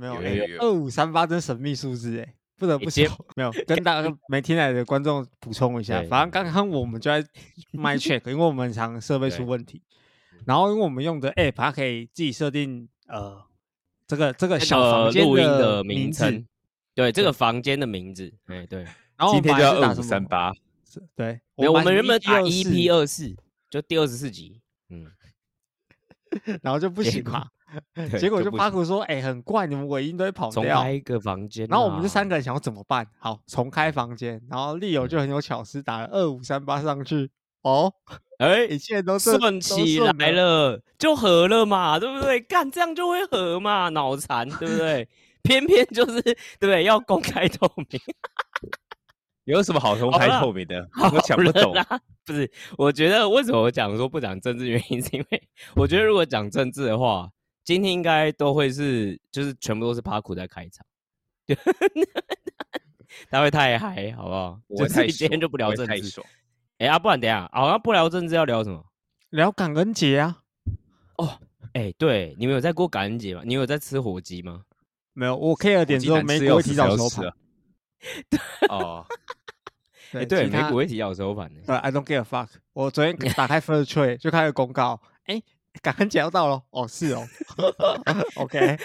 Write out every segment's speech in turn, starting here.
没有二五三八真神秘数字哎，不得不接说，没有跟大家没听来的观众补充一下，反正刚刚我们就在 my check，因为我们很常设备出问题，然后因为我们用的 app 它可以自己设定呃这个这个小房间录音的的名称，，对，这个房间的名字，哎，对，然后今天就要二五三八，是对，我们原本打 EP 二四，就第二十四集，嗯，然后就不行嘛，对 结果就巴古说，哎，很怪，你们尾音都会跑掉重开。一个房间啊，然后我们这三个人想要怎么办？好，重开房间。然后利友嗯就很有巧思，打了二五三八上去，哦，哎一切都顺起顺来了，就合了嘛，对不对？干这样就会合嘛，脑残，对不对？偏偏就是对不对？要公开透明，有什么好公开透明的？我讲不懂。啦。不是，我觉得为什么我讲说不讲政治原因，是因为我觉得如果讲政治的话，今天应该都会是就是全部都是帕库在开场，就 他会太嗨，好不好？我会太就是今天就不聊政治。哎、啊，不然等一下，好、像不聊政治要聊什么？聊感恩节啊？哦哎、对，你们有在过感恩节吗？你有在吃火鸡吗？没有，我 care 点鸡之后，美国会提早收盘啊。哦，哎、对，美股会提早收盘的。对，I don't give a fuck。我昨天打开 First Trade 就开始公告，哎，感恩节要到了，哦，是哦，OK，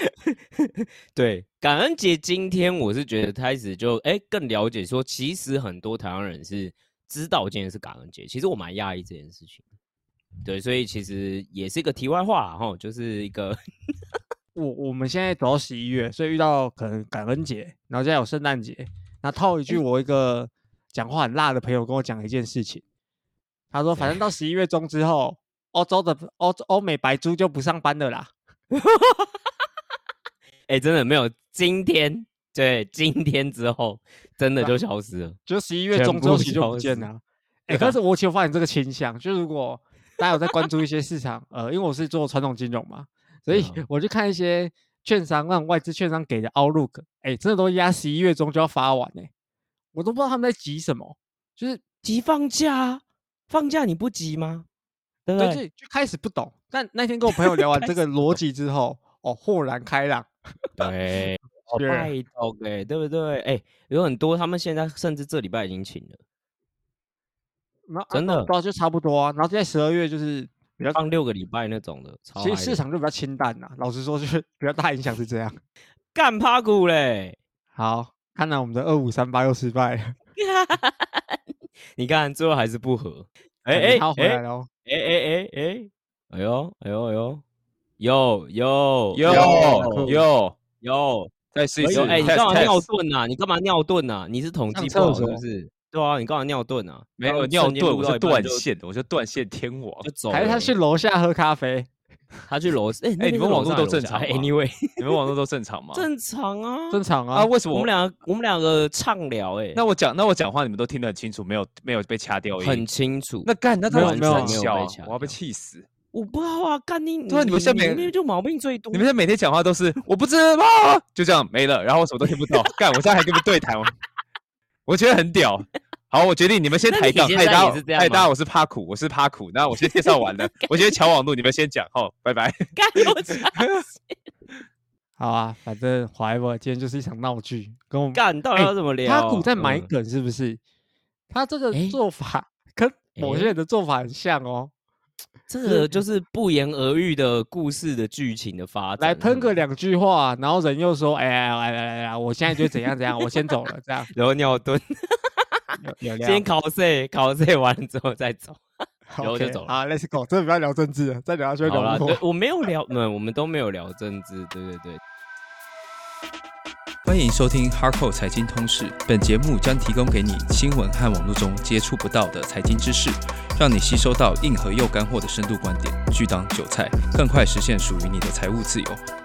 对，感恩节今天我是觉得开始就哎、更了解说，其实很多台湾人是知道今天是感恩节，其实我蛮讶异这件事情。对，所以其实也是一个题外话啦，哈，就是一个我我们现在走到十一月，所以遇到可能感恩节，然后现在有圣诞节，那套一句我一个讲话很辣的朋友跟我讲一件事情，他说 反正到十一月中之后，欧洲的欧欧美白猪就不上班了啦。哎、真的没有今天，对，今天之后真的就消失了。就十一月中周期就不见了啊。哎、对啊可是我其实发现这个倾向，就如果大家有在关注一些市场，呃，因为我是做传统金融嘛，所以 我去看一些券商，让外资券商给的 outlook，哎、真的都压十一月中就要发完哎、我都不知道他们在急什么，就是急放假啊，放假你不急吗？对不对，对？就就开始不懂。但那天跟我朋友聊完 这个逻辑之后，哦，豁然开朗。对，哦，是拜托哎，对不对？哎、有很多他们现在甚至这礼拜已经请了，那啊真的对啊，就差不多啊。然后在十二月就是比较，放六个礼拜那种的，超其实市场就比较清淡呐、老实说，就是比较大影响是这样。干趴股嘞。好，看来我们的二五三八又失败了。你看最后还是不合。哎哎哎他回来了哦。哎哎哎哎，哎呦哎呦哎呦，有有有有，有再试一次。有哎，你干嘛尿遁呐？你干嘛尿遁呐？你是统计不好是不是？对啊，你干嘛尿遁啊？没有尿遁，我是断线，我是断线天王。还是他去楼下喝咖啡？他去楼哎哎你们网络都正常 Anyway，你们网络都正常吗？正常啊，正常啊啊，。为什么我们两个我们两个畅聊哎，那我讲，那我讲话你们都听得很清楚，没有没有被掐掉音。很清楚。那干，那他没有很小啊没有被，我要被气死。我不知道啊，干你对啊你们现在每明明就毛病最多。你们现在每天讲话都是我不知道，就这样没了，然后我什么都听不到。干，我现在还跟你们对谈，我我觉得很屌。好，我决定你们先抬杠。你现在嗨，大也是这样家嗨，大家，我是怕苦，我是怕苦。那我先介绍完了，我先瞧网路，你们先讲。好，拜拜。好啊，反正 whatever，今天就是一场闹剧，跟我们干到底哎要怎么聊？他股在买嗯梗是不是？他这个哎做法跟某些哎人的做法很像哦。这个就是不言而喻的故事的剧情的发展。来喷个两句话，然后人又说：“哎呀，来来来来，我现在就怎样怎样，我先走了。”这样 然后尿遁，有有料先考试，考试完了之后再走。然后就走了好，Let's go，真的不要聊政治了，再聊下去会好了，聊不过。对我没有聊，嗯，我们都没有聊政治，对对对。欢迎收听 Hardcore 财经通识，本节目将提供给你新闻和网络中接触不到的财经知识，让你吸收到硬核又干货的深度观点，拒当韭菜，更快实现属于你的财务自由。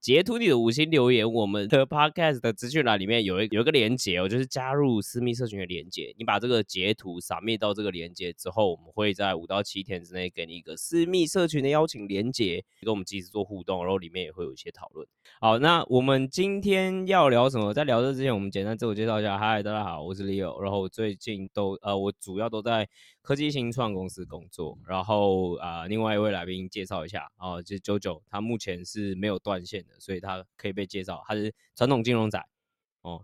截图你的五星留言，我们的 podcast 的资讯栏里面有一有一个连接哦，就是加入私密社群的连接。你把这个截图扫灭到这个连接之后，我们会在五到七天之内给你一个私密社群的邀请连接，跟我们及时做互动，然后里面也会有一些讨论。好，那我们今天要聊什么？在聊这之前，我们简单自我介绍一下。嗨，大家好，我是 Leo。然后最近都呃，我主要都在科技新创公司工作。然后啊，另外一位来宾介绍一下哦，就是九九，他目前是没有断线的，所以他可以被介绍。他是传统金融仔哦。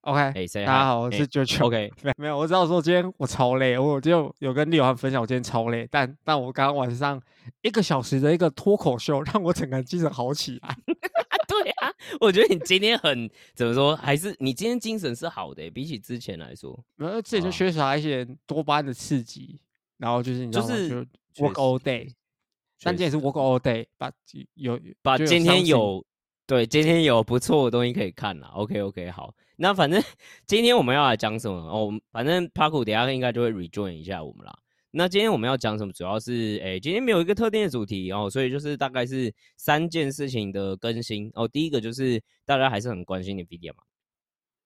OK，哎，大家好，我是九九。OK，没没有，我知道说今天我超累，我就有跟六涵分享，我今天超累。但但我刚刚晚上一个小时的一个脱口秀，让我整个人精神好起来。对啊，我觉得你今天很怎么说，还是你今天精神是好的，比起之前来说。没有，自己就缺少一些多巴胺的刺激，然后就是你知道吗？就 work all day，但今天是 work all day，把有把今天有对今天有不错的东西可以看了。OK OK，好。那反正 今天我们要来讲什么哦？反正 Paku 等下应该就会 rejoin 一下我们啦。那今天我们要讲什么？主要是诶，今天没有一个特定的主题哦，所以就是大概是三件事情的更新哦。第一个就是大家还是很关心的 Nvidia 嘛，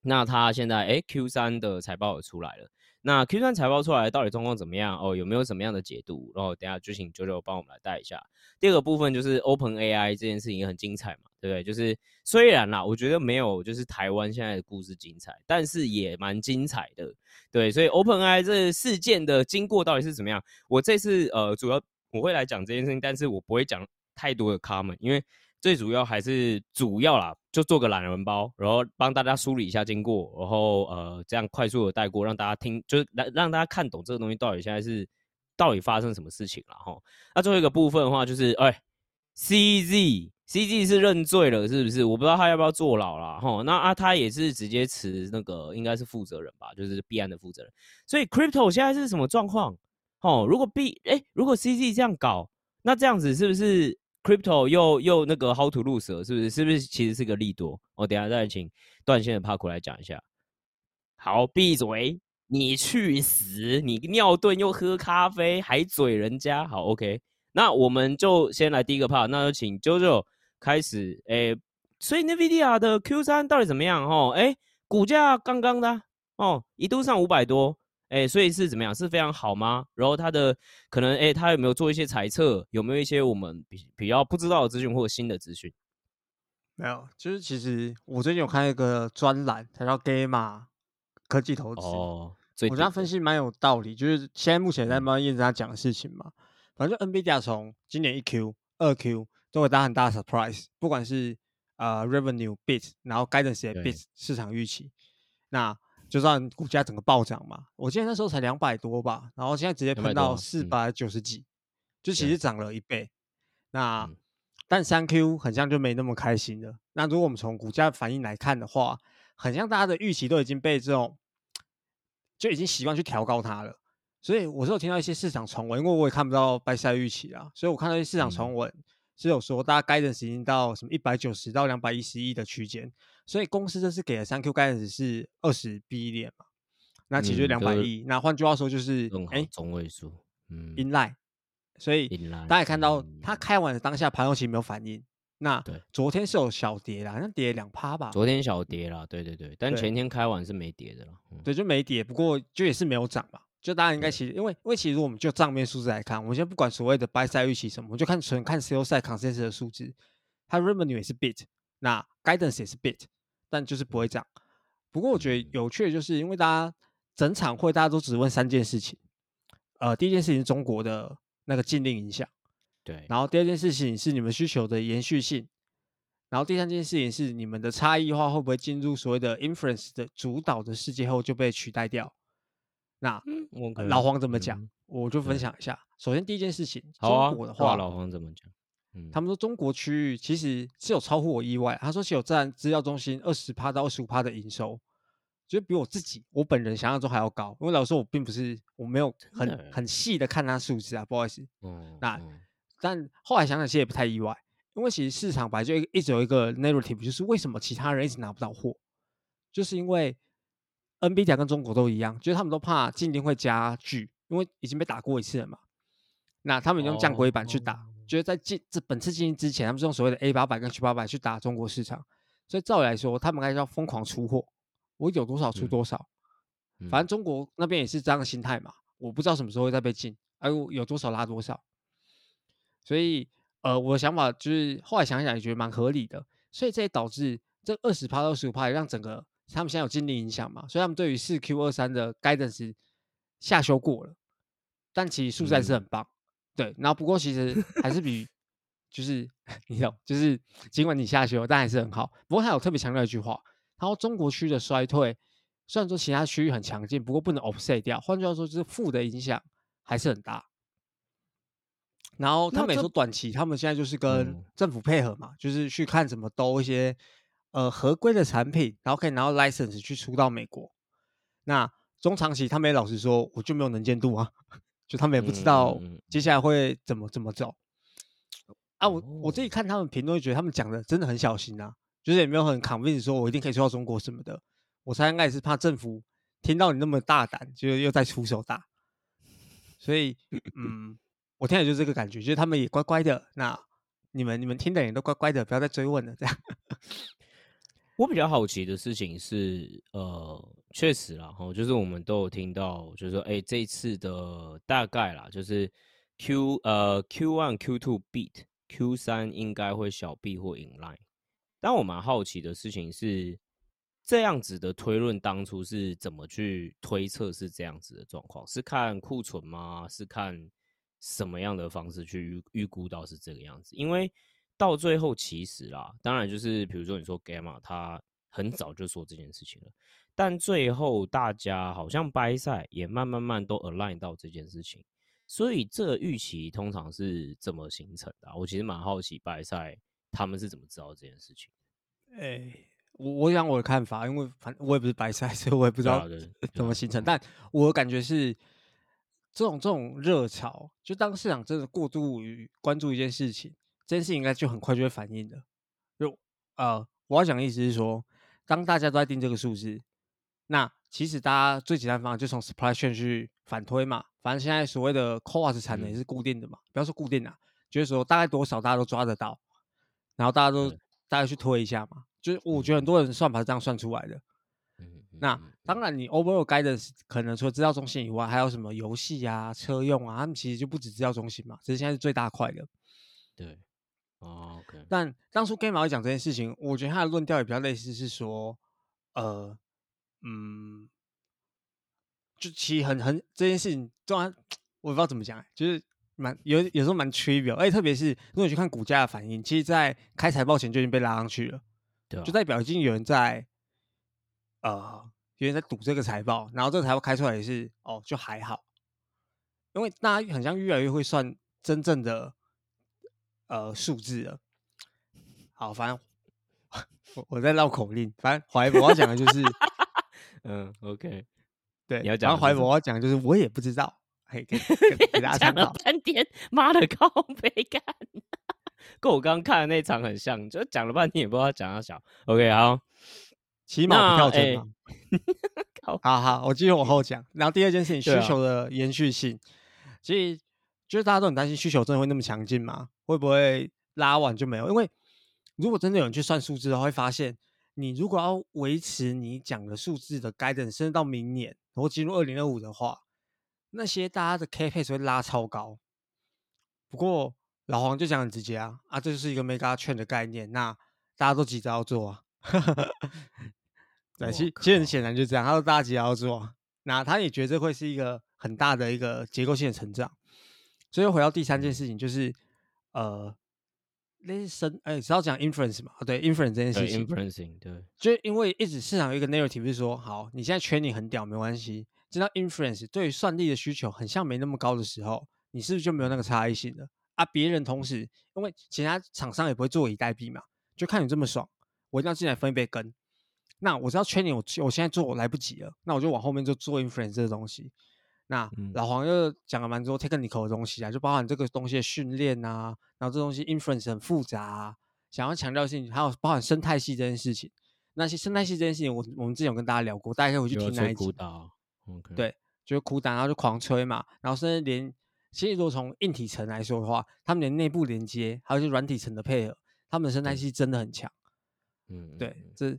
那它现在诶 Q 三的财报也出来了。那 Q 三财报出来到底状况怎么样？哦，有没有什么样的解读？然后等下就请九九帮我们来带一下。第二个部分就是 Open AI 这件事情也很精彩嘛，对不对？就是虽然啦，我觉得没有就是台湾现在的故事精彩，但是也蛮精彩的，对。所以 Open AI 这事件的经过到底是怎么样？我这次呃主要我会来讲这件事情，但是我不会讲太多的 comment，因为。最主要还是主要啦，就做个懒人包，然后帮大家梳理一下经过，然后呃这样快速的带过，让大家听，就是让让大家看懂这个东西到底现在是到底发生什么事情了哈。那最后一个部分的话，就是哎，CZ CZ 是认罪了是不是？我不知道他要不要坐牢了哈。那啊他也是直接辞那个应该是负责人吧，就是币安的负责人。所以 Crypto 现在是什么状况？哦，如果 B 哎如果 CZ 这样搞，那这样子是不是？Crypto 又又那个 How to lose 是不是？是不是其实是个利多？我等下再请断线的 Park 来讲一下。好，闭嘴！你去死！你尿遁又喝咖啡，还嘴人家。好，OK。那我们就先来第一个 part，那就请 JoJo 开始。诶，所以 Nvidia 的 Q 三到底怎么样？哦，诶，股价刚刚的哦，一度上五百多。哎，所以是怎么样？是非常好吗？然后他的可能，哎，他有没有做一些猜测？有没有一些我们比比较不知道的资讯或者新的资讯？没有，就是其实我最近有看一个专栏，它叫 Gamma 科技投资。哦，我觉得分析蛮有道理，就是现在目前在慢验证他讲的事情嘛。反正 NVIDIA 从今年一 Q、二 Q 都会大很大的 surprise，不管是呃 revenue beat，然后 guidance 也 beat 市场预期，那。就算股价整个暴涨嘛，我记得那时候才两百多吧，然后现在直接喷到四百九十几，就其实涨了一倍。那但三 Q 很像就没那么开心了。那如果我们从股价反应来看的话，很像大家的预期都已经被这种就已经习惯去调高它了。所以我是有听到一些市场传闻，因为我也看不到拜赛预期啊，所以我看到一些市场传闻是有说大家该的时间到什么一百九十到两百一十一的区间。所以公司这次给的三 Q guidance 是二十 B 点嘛，那其实两百亿。那换句话说就是，哎，中位数，嗯，in line。所以大家看到它开完的当下盘后其实没有反应。那昨天是有小跌啦，那跌两趴吧。昨天小跌啦，对对对。但前天开完是没跌的了。对，就没跌，不过就也是没有涨嘛。就大家应该其实，因为因为其实我们就账面数字来看，我们先不管所谓的 buy side 预期什么，我们就看纯看 sell side consensus 的数字，它 revenue 也是 bit，那 guidance 也是 bit。但就是不会涨。不过我觉得有趣的就是，因为大家整场会大家都只问三件事情。呃，第一件事情是中国的那个禁令影响，对。然后第二件事情是你们需求的延续性。然后第三件事情是你们的差异化会不会进入所谓的 inference 的主导的世界后就被取代掉？那老黄怎么讲？我就分享一下。首先第一件事情，中国的话，老黄怎么讲？他们说中国区域其实是有超乎我意外。他说是有占资料中心二十趴到二十五趴的营收，就比我自己我本人想象中还要高。因为老实说，我并不是我没有很很细的看他数字啊，不好意思。嗯那但后来想想其实也不太意外，因为其实市场本来就一直有一个 narrative，就是为什么其他人一直拿不到货，就是因为 nba 跟中国都一样，就是他们都怕禁令会加剧，因为已经被打过一次了嘛。那他们用降规板去打。觉得在进这本次进之前，他们是用所谓的 A 八百跟 Q 八百去打中国市场，所以照理来说，他们该要疯狂出货，我有多少出多少。反正中国那边也是这样的心态嘛，我不知道什么时候会再被禁，哎，有多少拉多少。所以，呃，我的想法就是后来想想也觉得蛮合理的，所以这也导致这二十趴到二十五趴也让整个他们现在有经济影响嘛，所以他们对于四 Q 二三的 guidance 下修过了，但其实数字还是很棒，对。然后不过其实还是比就是 你懂，就是尽管你下修，但还是很好。不过他有特别强调一句话，他说中国区的衰退。虽然说其他区域很强劲，不过不能 offset 掉。换句话说，就是负的影响还是很大。然后他们也说，短期他们现在就是跟政府配合嘛，就是去看怎么兜一些呃合规的产品，然后可以拿到 license 去出到美国。那中长期他们也老实说，我就没有能见度啊，就他们也不知道接下来会怎么怎么走。啊，我我自己看他们评论，觉得他们讲的真的很小心啊，就是也没有很 convince 说我一定可以出到中国什么的。我猜应该也是怕政府听到你那么大胆，就又在出手打，所以，嗯，我听的就是这个感觉，就是他们也乖乖的。那你们你们听的人都乖乖的，不要再追问了。这样，我比较好奇的事情是，呃，确实啦，哈，就是我们都有听到，就是说，哎，这一次的大概啦，就是 Q 呃 Q one Q two beat，Q 三应该会小 B 或 in line。但我蛮好奇的事情是。这样子的推论当初是怎么去推测是这样子的状况？是看库存吗？是看什么样的方式去预预估到是这个样子？因为到最后其实啦，当然就是比如说你说 Gamma，它很早就说这件事情了，但最后大家好像掰赛也慢慢慢都 align 到这件事情，所以这预期通常是怎么形成的？我其实蛮好奇掰赛他们是怎么知道这件事情？哎。我我讲我的看法，因为反正我也不是白赛，所以我也不知道 怎么形成。但我感觉是这种这种热潮，就当市场真的过度于关注一件事情，这件事情应该就很快就会反应的。就呃，我要讲的意思是说，当大家都在定这个数字，那其实大家最简单方法就从 supply chain 去反推嘛。反正现在所谓的 cost 产能也是固定的嘛，不要说固定啊，就是说大概多少大家都抓得到，然后大家都大家去推一下嘛。就是我觉得很多人算法是这样算出来的。嗯那当然，你 overall guidance 可能除了资料中心以外，还有什么游戏啊、车用啊，他们其实就不止资料中心嘛，只是现在是最大块的。对，OK。但当初 Game 讲这件事情，我觉得他的论调也比较类似，是说，呃，嗯，就其实很很这件事情，当然我不知道怎么讲，就是蛮有有时候蛮 trivial，而且特别是如果你去看股价的反应，其实在开财报前就已经被拉上去了。就代表已经有人在，呃，有人在赌这个财报，然后这个财报开出来也是哦，就还好，因为大家很像越来越会算真正的呃数字了。好，反正我我在绕口令，反正怀博要讲的就是，嗯，OK，对，你要讲怀博要讲的就是我也不知道，嘿，给 给大家讲了半天，妈的，靠背干。跟我刚刚看的那场很像，就讲了半天也不知道讲到小。OK，好，起码不跳针嘛。好好，我继续往后讲。然后第二件事情，需求的延续性，其实就是大家都很担心需求真的会那么强劲吗？会不会拉完就没有？因为如果真的有人去算数字的话，会发现你如果要维持你讲的数字的 guidance，甚至到明年，然后进入二零二五的话，那些大家的 K pace 会拉超高。不过。老黄就讲很直接啊，啊，这就是一个 mega 券的概念，那大家都急着要做啊。对，其其实很显然就这样，他说大家急着要做，那他也觉得这会是一个很大的一个结构性的成长。所以回到第三件事情，就是呃，listen，哎，只要讲 inference 嘛，对，inference 这件事情，inferencing，对，就因为一直市场有一个 narrative 是说，好，你现在圈你很屌没关系，知道 inference 对于算力的需求很像没那么高的时候，你是不是就没有那个差异性了？啊！别人同时，因为其他厂商也不会坐以待毙嘛，就看你这么爽，我一定要进来分一杯羹。那我知道圈你，我我现在做我来不及了，那我就往后面就做 inference 这个东西。那老黄又讲了蛮多 technical 的东西啊，就包含这个东西的训练啊，然后这东西 inference 很复杂，想要强调性，还有包含生态系这件事情。那些生态系这件事情，我我们之前有跟大家聊过，大家可以回去听那一集。对，就是苦打，然后就狂吹嘛，然后甚至连。其实如果从硬体层来说的话，他们连内部连接还有一些软体层的配合，他们的生态系真的很强。嗯，对，这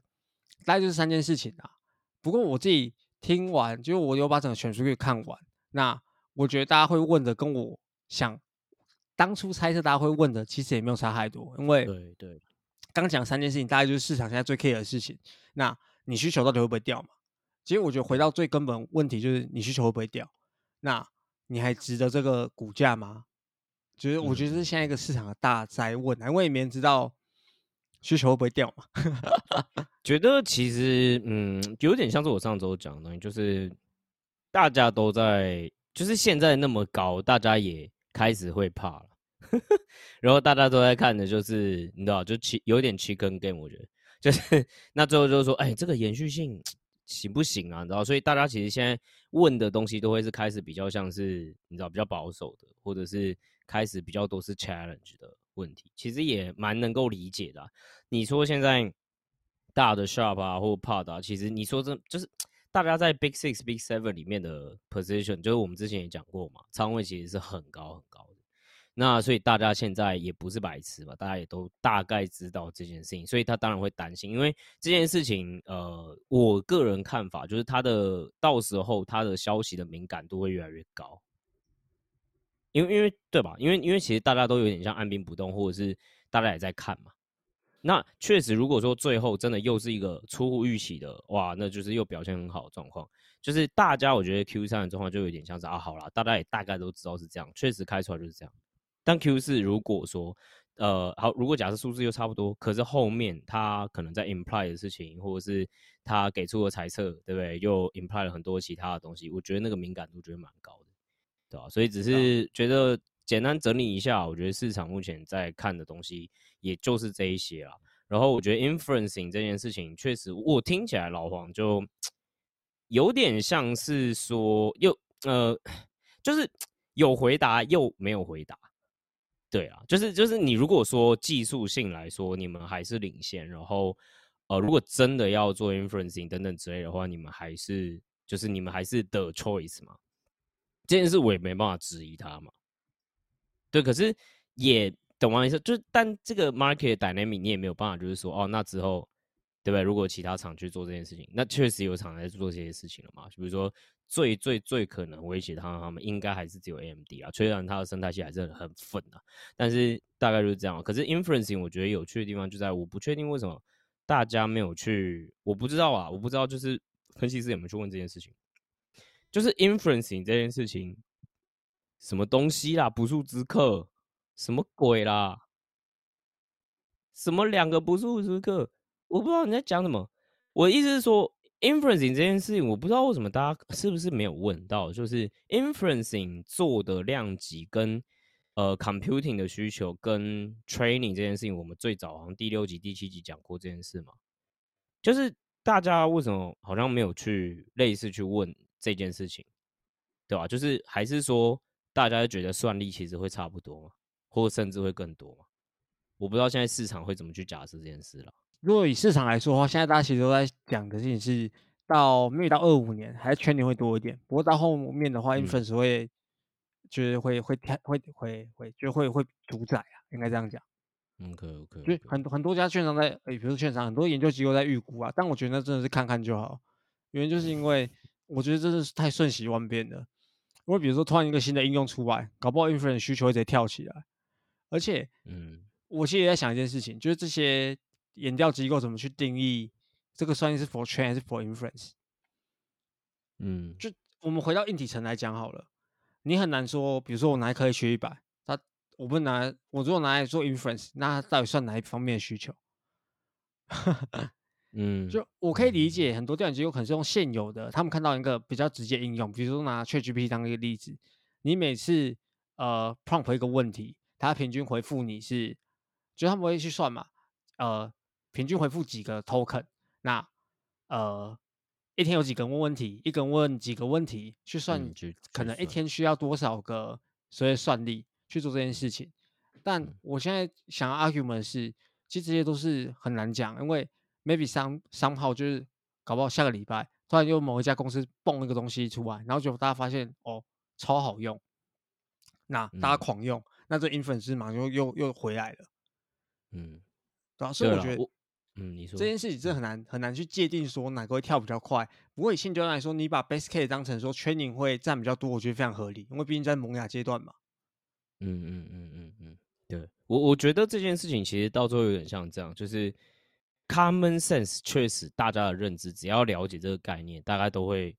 大概就是三件事情啊。不过我自己听完，就是我有把整个全书给看完，那我觉得大家会问的跟我想当初猜测大家会问的，其实也没有差太多，因为对对，刚讲三件事情，大概就是市场现在最 care 的事情。那你需求到底会不会掉嘛？其实我觉得回到最根本问题就是你需求会不会掉？那你还值得这个股价吗？就是我觉得是现在一个市场的大灾问啊，因为也没人知道需求会不会掉嘛。觉得其实嗯，有点像是我上周讲的东西，就是大家都在，就是现在那么高，大家也开始会怕了。然后大家都在看的就是你知道，就七有点七根 game，我觉得 就是那最后就是说，哎，这个延续性行不行啊？你知道，所以大家其实现在问的东西都会是开始比较像是你知道比较保守的，或者是开始比较多是 challenge 的问题，其实也蛮能够理解的。你说现在大的 sharp 啊，或 pod 啊，其实你说这就是大家在 big six、big seven 里面的 position，就是我们之前也讲过嘛，仓位其实是很高很高的。那所以大家现在也不是白痴嘛，大家也都大概知道这件事情，所以他当然会担心，因为这件事情，呃，我个人看法就是他的到时候他的消息的敏感度会越来越高，因为因为对吧？因为因为其实大家都有点像按兵不动，或者是大家也在看嘛。那确实，如果说最后真的又是一个出乎预期的，哇，那就是又表现很好的状况，就是大家我觉得 Q 三的状况就有点像是啊，好了，大家也大概都知道是这样，确实开出来就是这样。但 Q 四如果说，呃，好，如果假设数字又差不多，可是后面他可能在 imply 的事情，或者是他给出的猜测，对不对？又 imply 了很多其他的东西，我觉得那个敏感度觉得蛮高的，对吧？所以只是觉得简单整理一下，我觉得市场目前在看的东西，也就是这一些啦。然后我觉得 influencing 这件事情，确实我听起来老黄就有点像是说，又呃，就是 有回答又没有回答。对啊，就是就是你如果说技术性来说，你们还是领先，然后呃，如果真的要做 inferencing 等等之类的话，你们还是就是你们还是 the choice 嘛，这件事我也没办法质疑他嘛。对，可是也懂我意思，就是但这个 market dynamic 你也没有办法，就是说哦，那之后对不对？如果其他厂去做这件事情，那确实有厂在做这些事情了嘛，就比如说。最最最可能威胁他他们应该还是只有 AMD 啊，虽然它的生态系还是很很粉啊，但是大概就是这样。可是 inferencing 我觉得有趣的地方就在我不确定为什么大家没有去，我不知道啊，我不知道就是分析师有没有去问这件事情，就是 inferencing 这件事情什么东西啦，不速之客什么鬼啦，什么两个不速之客，我不知道你在讲什么。我的意思是说。inferencing 这件事情，我不知道为什么大家是不是没有问到，就是 inferencing 做的量级跟呃 computing 的需求跟 training 这件事情，我们最早好像第六集、第七集讲过这件事嘛，就是大家为什么好像没有去类似去问这件事情，对吧？就是还是说大家觉得算力其实会差不多嘛，或甚至会更多嘛？我不知道现在市场会怎么去假设这件事了。如果以市场来说的话，现在大家其实都在讲的事情是，到没有到二五年，还是全年会多一点。不过到后面的话，inference 会就是会会会会会就会会主宰啊，应该这样讲。OK OK，就很多很多家券商在，诶，比如说券商，很多研究机构在预估啊。但我觉得那真的是看看就好，原因就是因为我觉得真的是太瞬息万变了。因为比如说突然一个新的应用出来，搞不好 inference 需求会直接跳起来。而且，嗯，我其实也在想一件事情，就是这些。研调机构怎么去定义这个算力是 for train 还是 for inference？嗯，就我们回到硬体层来讲好了，你很难说，比如说我拿一颗 H 一百，它我不拿，我如果拿来做 inference，那它到底算哪一方面的需求？嗯，就我可以理解，很多调研机构可能是用现有的，他们看到一个比较直接应用，比如说拿 ChatGPT 当一个例子，你每次呃 prompt 一个问题，它平均回复你是，就他们会去算嘛，呃。平均回复几个 token？那呃，一天有几个人问问题？一个人问几个问题？去算，可能一天需要多少个所谓算力去做这件事情？但我现在想要 argument 是，其实这些都是很难讲，因为 maybe 商商号就是搞不好下个礼拜突然又某一家公司蹦一个东西出来，然后就大家发现哦超好用，那大家嗯。狂用，那这 inference 马上又又又回来了，嗯，对啊，所以我觉得嗯，你说这件事情真的很难很难去界定说哪个会跳比较快。不过以现阶段来说，你把 base case 当成说 training 会占比较多，我觉得非常合理，因为毕竟在萌芽阶段嘛。嗯嗯嗯嗯嗯，对。我我觉得这件事情其实到最后有点像这样，就是 common sense 确实大家的认知，只要了解这个概念，大概都会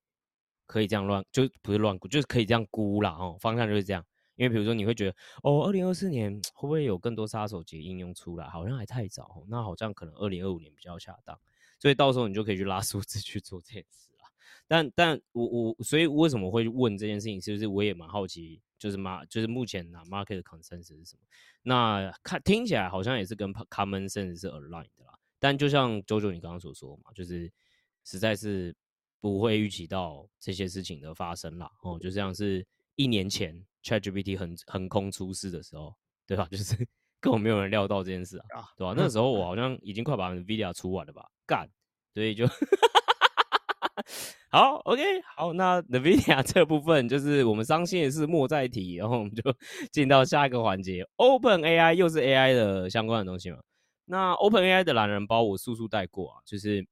可以这样乱，就不是乱估，就是可以这样估啦哦，方向就是这样。因为比如说你会觉得哦，二零二四年会不会有更多杀手级应用出来？好像还太早哦，那好像可能二零二五年比较恰当，所以到时候你就可以去拉数字去做这件事啦。但但我我所以为什么会问这件事情，是不是我也蛮好奇，就是马，就是目前拿 market consensus 是什么？那看听起来好像也是跟 common sense 是 aligned 的啦。但就像九九你刚刚所说嘛，就是实在是不会预期到这些事情的发生啦。哦，就像是一年前 ChatGPT 横横空出世的时候，对吧？就是根本没有人料到这件事啊，对吧？那时候我好像已经快把 NVIDIA 出完了吧，干，所以就 好，OK，好，那 NVIDIA 这部分就是我们伤心的事莫再提，然后我们就进到下一个环节，Open AI 又是 AI 的相关的东西嘛。那 Open AI 的懒人包我速速带过啊，就是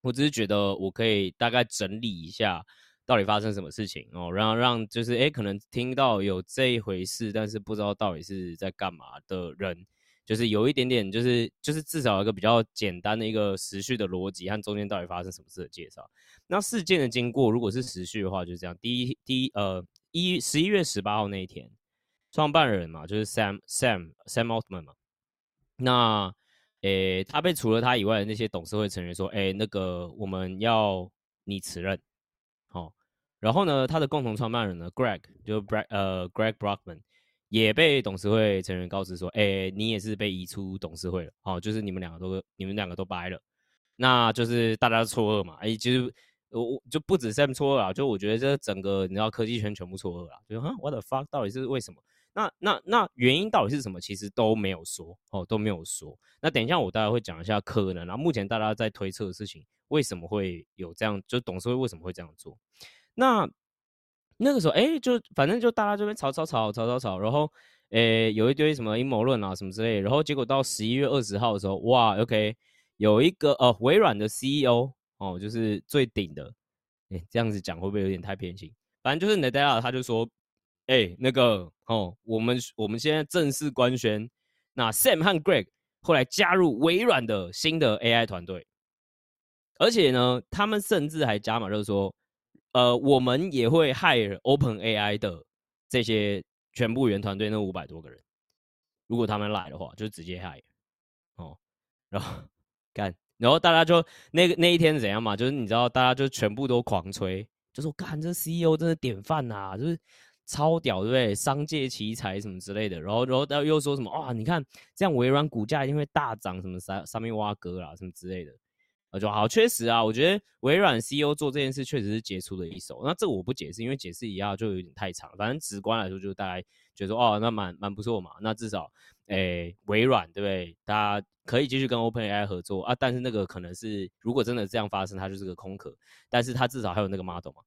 我只是觉得我可以大概整理一下到底发生什么事情哦，然后让就是诶可能听到有这一回事，但是不知道到底是在干嘛的人，就是有一点点就是就是至少一个比较简单的一个时序的逻辑和中间到底发生什么事的介绍。那事件的经过如果是时序的话，就是这样，第一第一呃一十一月十八号那一天，创办人嘛就是 Sam Sam Sam Altman 嘛，那。诶，他被除了他以外的那些董事会成员说，诶，那个我们要你辞任，哦，然后呢，他的共同创办人呢，Greg 就 Greg 呃 Greg Brockman 也被董事会成员告知说，诶，你也是被移出董事会了，哦，就是你们两个都你们两个都掰了，那就是大家错愕嘛，诶，其实我我就不止 Sam 错愕啊，就我觉得这整个你知道科技圈全部错愕了，就哈 What the fuck 到底是为什么？那那那原因到底是什么？其实都没有说哦，都没有说。那等一下我大概会讲一下可能啊，目前大家在推测的事情，为什么会有这样？就董事会为什么会这样做？那那个时候，哎，就反正就大家这边吵吵吵吵吵吵，然后哎有一堆什么阴谋论啊什么之类，然后结果到十一月二十号的时候，哇，OK，有一个呃微软的 CEO 哦，就是最顶的，哎，这样子讲会不会有点太偏心？反正就是 Nadella 他就说。哎、那个哦，我们我们现在正式官宣，那 Sam 和 Greg 后来加入微软的新的 AI 团队，而且呢，他们甚至还加码，就是说，呃，我们也会 hire Open AI 的这些全部原团队那五百多个人，如果他们来的话，就直接 hire 哦，然后干，然后大家就那个那一天怎样嘛，就是你知道，大家就全部都狂吹，就说干这 CEO 真的典范呐、啊，就是。超屌，对不对？商界奇才什么之类的，然后，然后又说什么哇？你看这样微软股价一定会大涨，什么上上面挖哥啦，什么之类的。我就好，确实啊，我觉得微软 CEO 做这件事确实是杰出的一手。那这个我不解释，因为解释一下就有点太长。反正直观来说，就大概觉得说哦，那蛮蛮不错嘛。那至少，诶，微软对不对？大家可以继续跟 OpenAI 合作啊。但是那个可能是如果真的这样发生，它就是个空壳。但是它至少还有那个 model 嘛。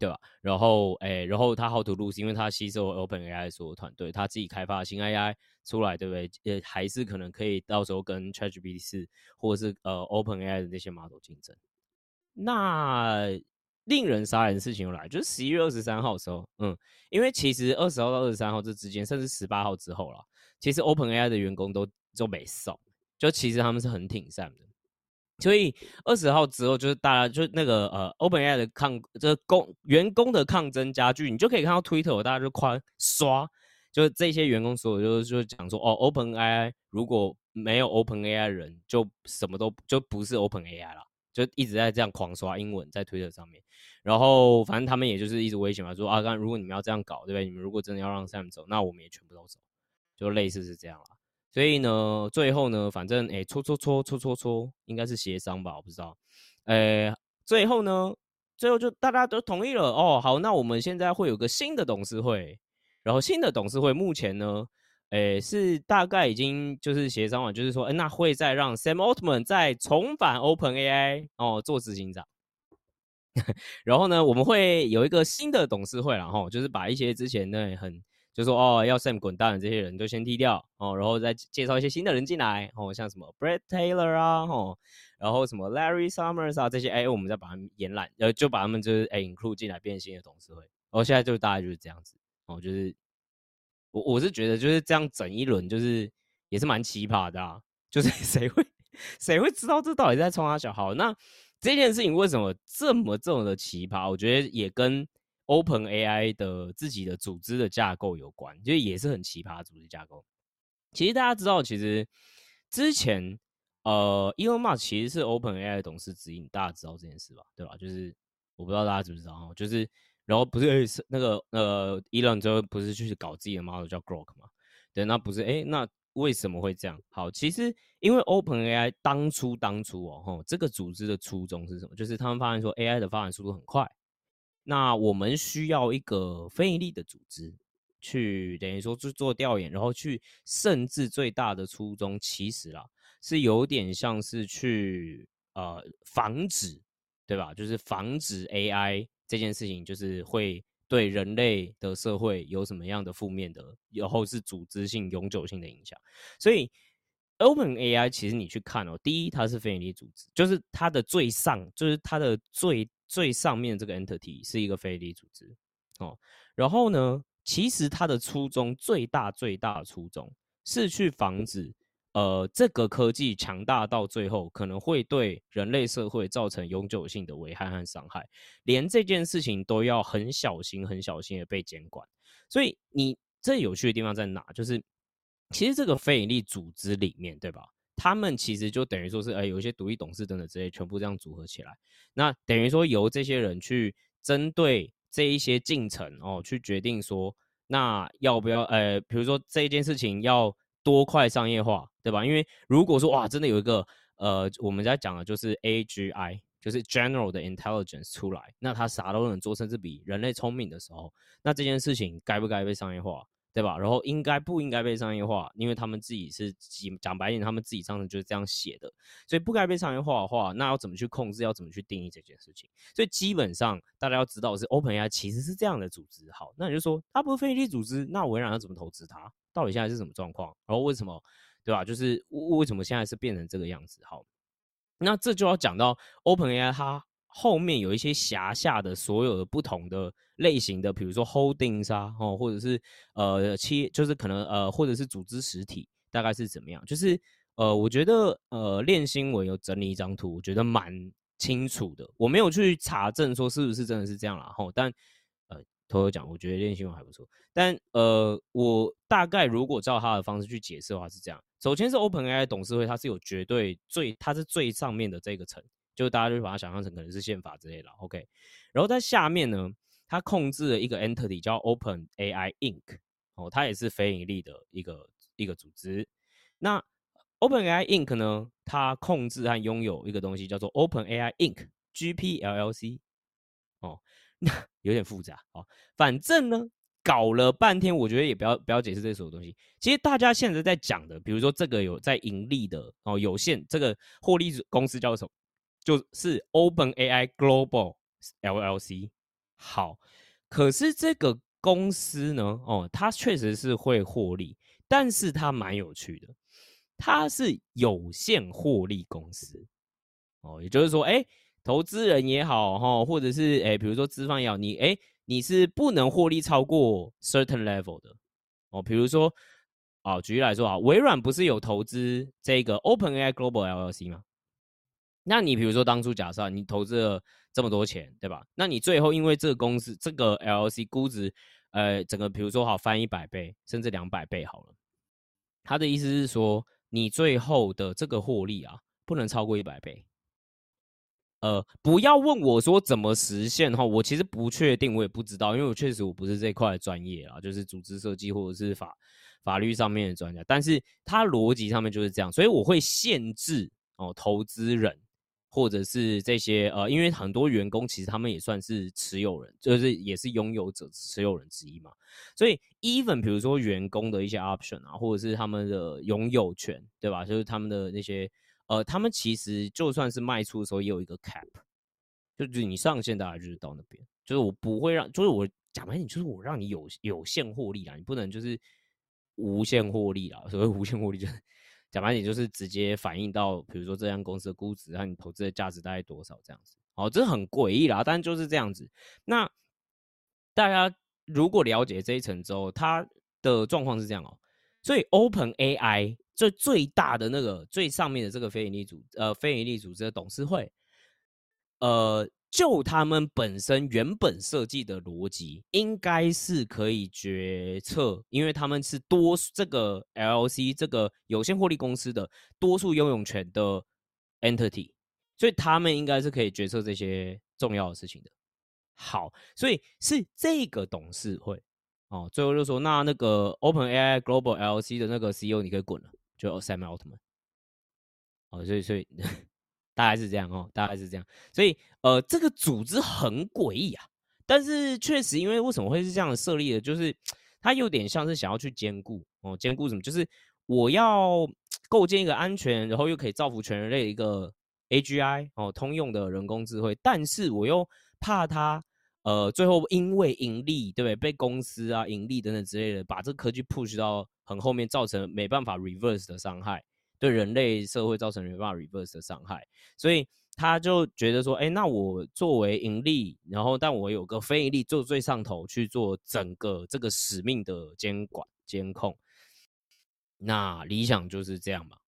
对吧？然后，诶，然后他 how to lose，因为他吸收 Open AI 所有团队，他自己开发新 AI 出来，对不对？呃，还是可能可以到时候跟 ChatGPT 四或者是呃 Open AI 的那些 model 竞争。那令人杀人的事情又来，就是十一月二十三号的时候，嗯，因为其实二十号到二十三号这之间，甚至十八号之后了，其实 Open AI 的员工都都没送，就其实他们是很挺善的。所以二十号之后，就是大家就那个呃，OpenAI 的抗这工员工的抗争加剧，你就可以看到 Twitter 大家就夸刷，就是这些员工所有就就讲说哦，OpenAI 如果没有 OpenAI 人，就什么都就不是 OpenAI 了，就一直在这样狂刷英文在 Twitter 上面。然后反正他们也就是一直威胁嘛，说啊，刚如果你们要这样搞，对不对？你们如果真的要让 Sam 走，那我们也全部都走，就类似是这样啦。所以呢，最后呢，反正诶，搓搓搓搓搓搓，应该是协商吧，我不知道。诶，最后呢，最后就大家都同意了哦。好，那我们现在会有个新的董事会，然后新的董事会目前呢，诶，是大概已经就是协商完，就是说，哎，那会再让 Sam Altman 再重返 Open AI 哦做执行长。然后呢，我们会有一个新的董事会然后就是把一些之前那很。就说哦，要 Sam 滚蛋的这些人都先踢掉哦，然后再介绍一些新的人进来哦，像什么 Brett Taylor 啊，哦，然后什么 Larry Summers 啊这些，哎，我们再把他们延揽，呃，就把他们就是哎 include 进来变新的董事会。然后现在就大概就是这样子哦，就是我我是觉得就是这样整一轮就是也是蛮奇葩的啊，就是 谁会谁会知道这到底在冲他小号？那这件事情为什么这么这么的奇葩？我觉得也跟 Open AI 的自己的组织的架构有关，就也是很奇葩组织架构。其实大家知道，其实之前呃，Elon Musk 其实是 Open AI 的董事之一，大家知道这件事吧？对吧？就是我不知道大家知不知道，就是然后不是那个呃，Elon 之后不是去搞自己的 model 叫 Grok 嘛？对，那不是哎那。为什么会这样？好，其实因为 OpenAI 当初当初哦，吼，这个组织的初衷是什么？就是他们发现说 AI 的发展速度很快，那我们需要一个非盈利的组织去等于说去做调研，然后去甚至最大的初衷其实啦是有点像是去呃防止，对吧？就是防止 AI 这件事情就是会。对人类的社会有什么样的负面的，然后是组织性、永久性的影响。所以，Open AI 其实你去看哦，第一，它是非营利组织，就是它的最上，就是它的最最上面这个 entity 是一个非营利组织哦。然后呢，其实它的初衷最大最大的初衷是去防止。呃，这个科技强大到最后，可能会对人类社会造成永久性的危害和伤害，连这件事情都要很小心、很小心的被监管。所以，你这有趣的地方在哪？就是其实这个非营利组织里面，对吧？他们其实就等于说是，哎，有一些独立董事等等之类，全部这样组合起来，那等于说由这些人去针对这一些进程哦，去决定说，那要不要，呃，比如说这件事情要。多快商业化，对吧？因为如果说哇，真的有一个呃，我们在讲的就是 AGI，就是 General 的 Intelligence 出来，那它啥都能做，甚至比人类聪明的时候，那这件事情该不该被商业化，对吧？然后应该不应该被商业化？因为他们自己是讲白一点，他们自己上面就是这样写的，所以不该被商业化的话，那要怎么去控制？要怎么去定义这件事情？所以基本上大家要知道是 OpenAI 其实是这样的组织。好，那你就说它不是非营利组织，那微软要怎么投资它？到底现在是什么状况？然后为什么，对吧？就是为什么现在是变成这个样子？好，那这就要讲到 OpenAI 它后面有一些辖下的所有的不同的类型的，比如说 Holdings 啊，哦，或者是呃企，就是可能呃，或者是组织实体，大概是怎么样？就是呃，我觉得呃，练新闻有整理一张图，我觉得蛮清楚的。我没有去查证说是不是真的是这样了，吼，但呃。偷偷讲，我觉得练新闻还不错，但呃，我大概如果照他的方式去解释的话是这样：首先是 OpenAI 董事会，它是有绝对最，它是最上面的这个层，就大家就把它想象成可能是宪法之类的，OK。然后在下面呢，它控制了一个 entity 叫 OpenAI Inc，哦，它也是非盈利的一个一个组织。那 OpenAI Inc 呢，它控制和拥有一个东西叫做 OpenAI Inc GPLLC，哦。那有点复杂哦，反正呢，搞了半天，我觉得也不要不要解释这所有东西。其实大家现在在讲的，比如说这个有在盈利的哦，有限这个获利公司叫什么？就是 Open AI Global LLC。好，可是这个公司呢，哦，它确实是会获利，但是它蛮有趣的，它是有限获利公司。哦，也就是说，哎。投资人也好哈，或者是诶，比如说资方也好，你诶，你是不能获利超过 certain level 的哦。比如说，啊，举例来说啊，微软不是有投资这个 OpenAI Global LLC 吗？那你比如说当初假设你投资了这么多钱，对吧？那你最后因为这个公司这个 L C 估值，呃，整个比如说好翻一百倍甚至两百倍好了，他的意思是说，你最后的这个获利啊，不能超过一百倍。呃，不要问我说怎么实现哈，我其实不确定，我也不知道，因为我确实我不是这块专业啊，就是组织设计或者是法法律上面的专家，但是它逻辑上面就是这样，所以我会限制哦，投资人或者是这些呃，因为很多员工其实他们也算是持有人，就是也是拥有者持有人之一嘛，所以 even 比如说员工的一些 option 啊，或者是他们的拥有权，对吧？就是他们的那些。呃，他们其实就算是卖出的时候也有一个 cap，就是你上限大概就是到那边，就是我不会让，就是我讲白点，就是我让你有有限获利啦，你不能就是无限获利啦。所谓无限获利，就是讲白点，就是直接反映到，比如说这家公司的估值和你投资的价值大概多少这样子。哦，这很诡异啦，但就是这样子。那大家如果了解这一层之后，它的状况是这样哦。所以 Open AI 最最大的那个最上面的这个非营利组呃非营利组织的董事会，呃，就他们本身原本设计的逻辑，应该是可以决策，因为他们是多这个 LC 这个有限获利公司的多数拥有权的 entity，所以他们应该是可以决策这些重要的事情的。好，所以是这个董事会。哦，最后就说那那个 Open AI Global LC 的那个 CEO 你可以滚了，就 Sam Altman。哦，所以所以大概是这样哦，大概是这样。所以呃，这个组织很诡异啊，但是确实因为为什么会是这样设立的，就是它有点像是想要去兼顾哦，兼顾什么？就是我要构建一个安全，然后又可以造福全人类的一个 AGI 哦，通用的人工智慧，但是我又怕它。呃，最后因为盈利，对不对？被公司啊、盈利等等之类的，把这个科技 push 到很后面，造成没办法 reverse 的伤害，对人类社会造成没办法 reverse 的伤害，所以他就觉得说，哎，那我作为盈利，然后但我有个非盈利做最上头去做整个这个使命的监管监控，那理想就是这样嘛？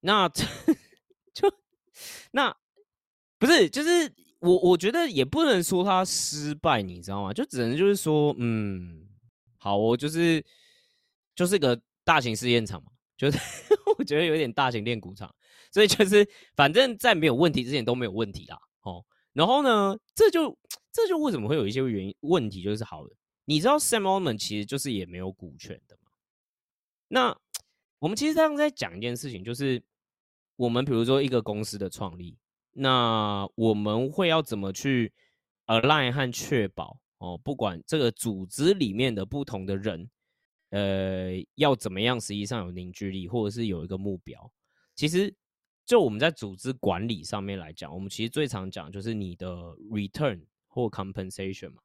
那 就那不是就是。我我觉得也不能说他失败，你知道吗？就只能就是说，嗯，好，我就是就是个大型试验场嘛，就是 我觉得有点大型练鼓场，所以就是反正在没有问题之前都没有问题啦，哦。然后呢，这就这就为什么会有一些原因问题，就是好的，你知道 Sam Altman 其实就是也没有股权的嘛。那我们其实这样在讲一件事情，就是我们比如说一个公司的创立。那我们会要怎么去 align 和确保哦？不管这个组织里面的不同的人，呃，要怎么样实际上有凝聚力，或者是有一个目标。其实，就我们在组织管理上面来讲，我们其实最常讲就是你的 return 或 compensation 嘛，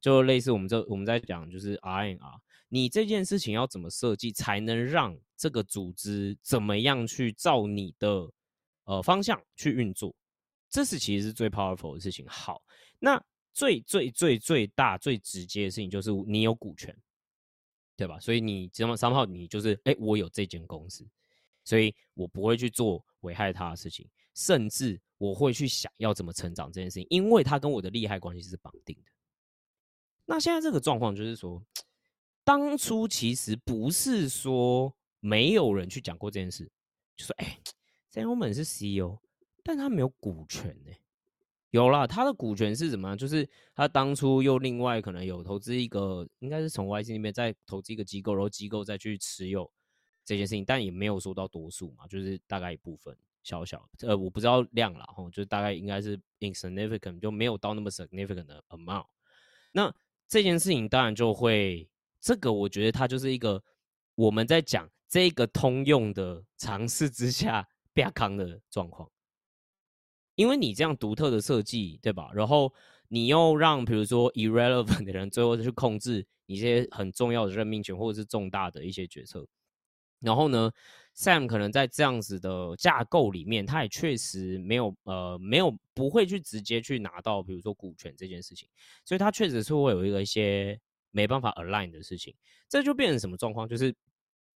就类似我们这我们在讲就是 R N R，你这件事情要怎么设计，才能让这个组织怎么样去照你的呃方向去运作？这是其实是最 powerful 的事情。好，那最最最最大最直接的事情就是你有股权，对吧？所以你这么三号，你就是哎，我有这间公司，所以我不会去做危害他的事情，甚至我会去想要怎么成长这件事情，因为他跟我的利害关系是绑定的。那现在这个状况就是说，当初其实不是说没有人去讲过这件事，就说哎，Sam Altman 是 CEO。但他没有股权呢，有啦，他的股权是什么？就是他当初又另外可能有投资一个，应该是从 YC 那边再投资一个机构，然后机构再去持有这件事情，但也没有说到多数嘛，就是大概一部分小小，呃，我不知道量了哈，就大概应该是 insignificant，就没有到那么 significant 的 amount。那这件事情当然就会，这个我觉得它就是一个我们在讲这个通用的尝试之下 变康的状况。因为你这样独特的设计，对吧？然后你又让比如说 irrelevant 的人最后去控制你这些很重要的任命权或者是重大的一些决策。然后呢，Sam 可能在这样子的架构里面，他也确实没有呃没有不会去直接去拿到比如说股权这件事情，所以他确实是会有一个一些没办法 align 的事情。这就变成什么状况？就是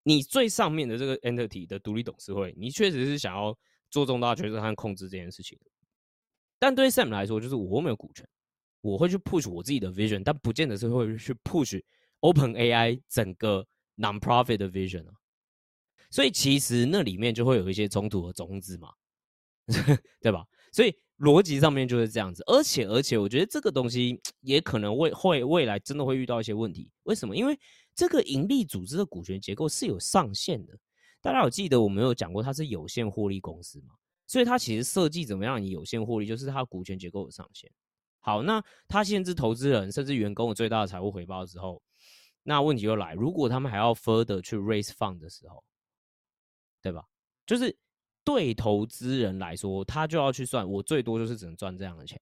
你最上面的这个 entity 的独立董事会，你确实是想要。做重大决策和控制这件事情，但对 Sam 来说，就是我没有股权，我会去 push 我自己的 vision，但不见得是会去 push Open AI 整个 non-profit 的 vision 啊。所以其实那里面就会有一些冲突和种子嘛，对吧？所以逻辑上面就是这样子。而且而且，我觉得这个东西也可能未会未来真的会遇到一些问题。为什么？因为这个盈利组织的股权结构是有上限的。大家有记得我们有讲过，它是有限获利公司嘛？所以它其实设计怎么样你有限获利，就是它股权结构的上限。好，那它限制投资人甚至员工的最大的财务回报之后，那问题就来，如果他们还要 further 去 raise fund 的时候，对吧？就是对投资人来说，他就要去算，我最多就是只能赚这样的钱。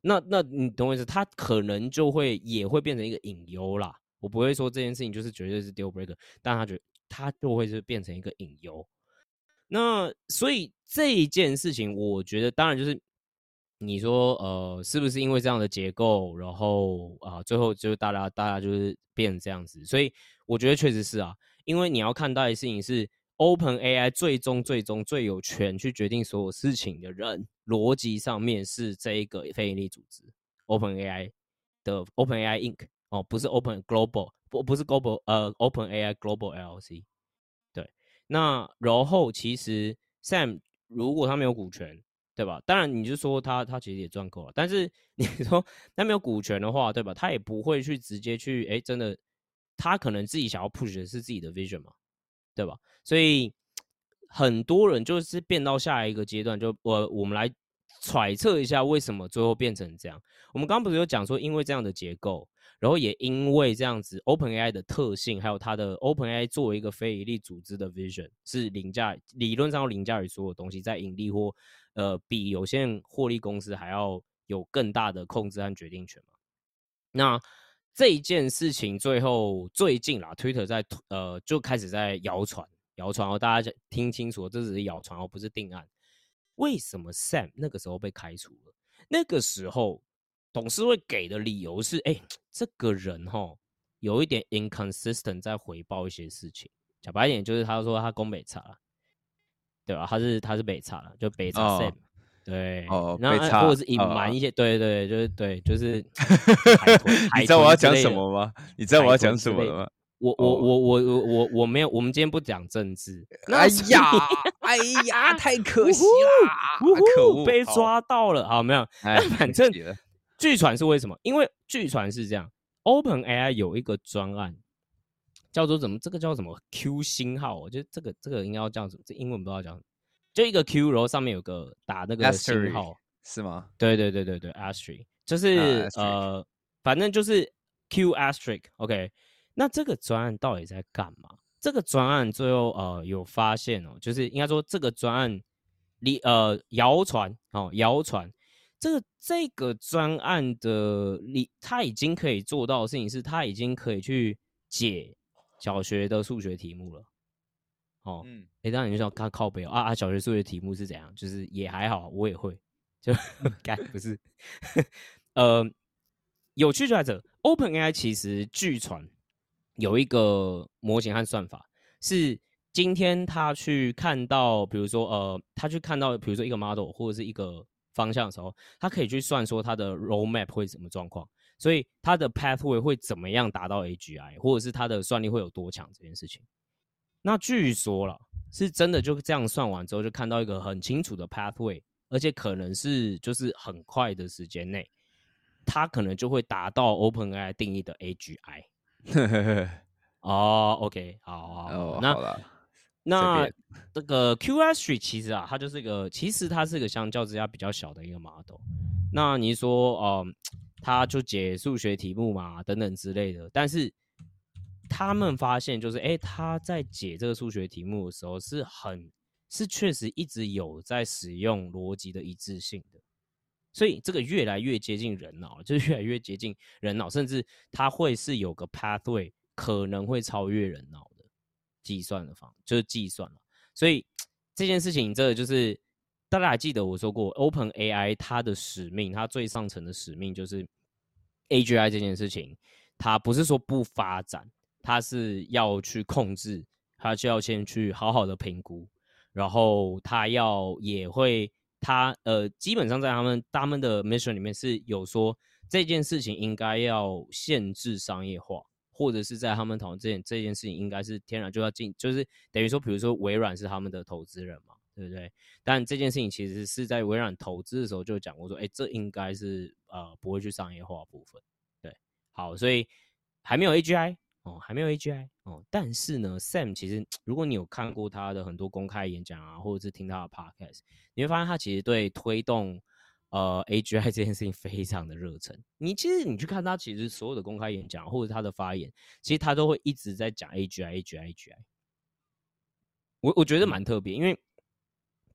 那那你懂我意思？他可能就会也会变成一个隐忧啦。我不会说这件事情就是绝对是 deal breaker，但他觉他就会是变成一个隐忧。那所以这一件事情，我觉得当然就是你说呃，是不是因为这样的结构，然后啊，最后就大家大家就是变成这样子？所以我觉得确实是啊，因为你要看到的事情是，Open AI 最终最终最有权去决定所有事情的人，逻辑上面是这一个非营利组织 Open AI 的 Open AI Inc 哦，不是 Open Global 不不是 Global 呃 Open AI Global LLC。那然后其实 Sam 如果他没有股权，对吧？当然你就说他他其实也赚够了，但是 你说他没有股权的话，对吧？他也不会去直接去哎，真的，他可能自己想要 push 的是自己的 vision 嘛，对吧？所以很多人就是变到下一个阶段，就我我们来揣测一下为什么最后变成这样。我们刚刚不是有讲说，因为这样的结构。然后也因为这样子，OpenAI 的特性，还有它的 OpenAI 作为一个非盈利组织的 vision 是凌驾，理论上凌驾于所有东西，在盈利或呃比有限获利公司还要有更大的控制和决定权嘛。那这一件事情最后最近啦，Twitter 在呃就开始在谣传，谣传哦，大家听清楚，这只是谣传哦，不是定案。为什么 Sam 那个时候被开除了？那个时候。董事会给的理由是：哎，这个人哈有一点 inconsistent，在回报一些事情。讲白一点，就是他说他攻北茶了，对吧？他是他是北茶了，就北茶 Sam，对，哦，然后或者是隐瞒一些，对对，就是对，就是 你知道我要讲什么吗？你知道我要讲什么了吗？我我我我我我我没有，我们今天不讲政治。哎呀，哎呀，太可惜了，可恶，被抓到了。好，没有，反正。据传是为什么？因为据传是这样，Open AI 有一个专案，叫做怎么？这个叫什么 Q 星号？我觉得这个这个应该要叫什么？这英文不知道叫什么，就一个 Q，然后上面有个打那个星号，是吗？对对对对对，Asterisk，就是呃，反正就是 Q Asterisk。OK，那这个专案到底在干嘛？这个专案最后呃有发现哦，就是应该说这个专案里呃谣传哦谣传。这个这个专案的你，他已经可以做到的事情是，他已经可以去解小学的数学题目了。哦，嗯，哎，当然你就要看靠背啊啊，小学数学题目是怎样？就是也还好，我也会，就 该不是。呃，有趣就在这，OpenAI 其实据传有一个模型和算法，是今天他去看到，比如说呃，他去看到，比如说一个 model 或者是一个。方向的时候，他可以去算说它的 roadmap 会什么状况，所以它的 pathway 会怎么样达到 AGI，或者是它的算力会有多强这件事情。那据说了，是真的就这样算完之后，就看到一个很清楚的 pathway，而且可能是就是很快的时间内，它可能就会达到 OpenAI 定义的 AGI。哦，OK，好，那。那这个 QS 其实啊，它就是一个，其实它是一个相较之下比较小的一个 model。那你说，哦，它就解数学题目嘛，等等之类的。但是他们发现，就是哎，他在解这个数学题目的时候，是很是确实一直有在使用逻辑的一致性的。所以这个越来越接近人脑，就是越来越接近人脑，甚至它会是有个 pathway 可能会超越人脑。计算的方就是计算了，所以这件事情，这就是大家还记得我说过，Open AI 它的使命，它最上层的使命就是 AGI 这件事情，它不是说不发展，它是要去控制，它就要先去好好的评估，然后它要也会，它呃，基本上在他们他们的 mission 里面是有说这件事情应该要限制商业化。或者是在他们讨论这件这件事情，应该是天然就要进，就是等于说，比如说微软是他们的投资人嘛，对不对？但这件事情其实是在微软投资的时候就讲过，说，哎，这应该是呃不会去商业化部分，对，好，所以还没有 AGI 哦，还没有 AGI 哦，但是呢，Sam 其实如果你有看过他的很多公开演讲啊，或者是听他的 Podcast，你会发现他其实对推动。呃，AGI 这件事情非常的热忱。你其实你去看他，其实所有的公开演讲或者他的发言，其实他都会一直在讲 AGI，AGI，AGI。我我觉得蛮特别，因为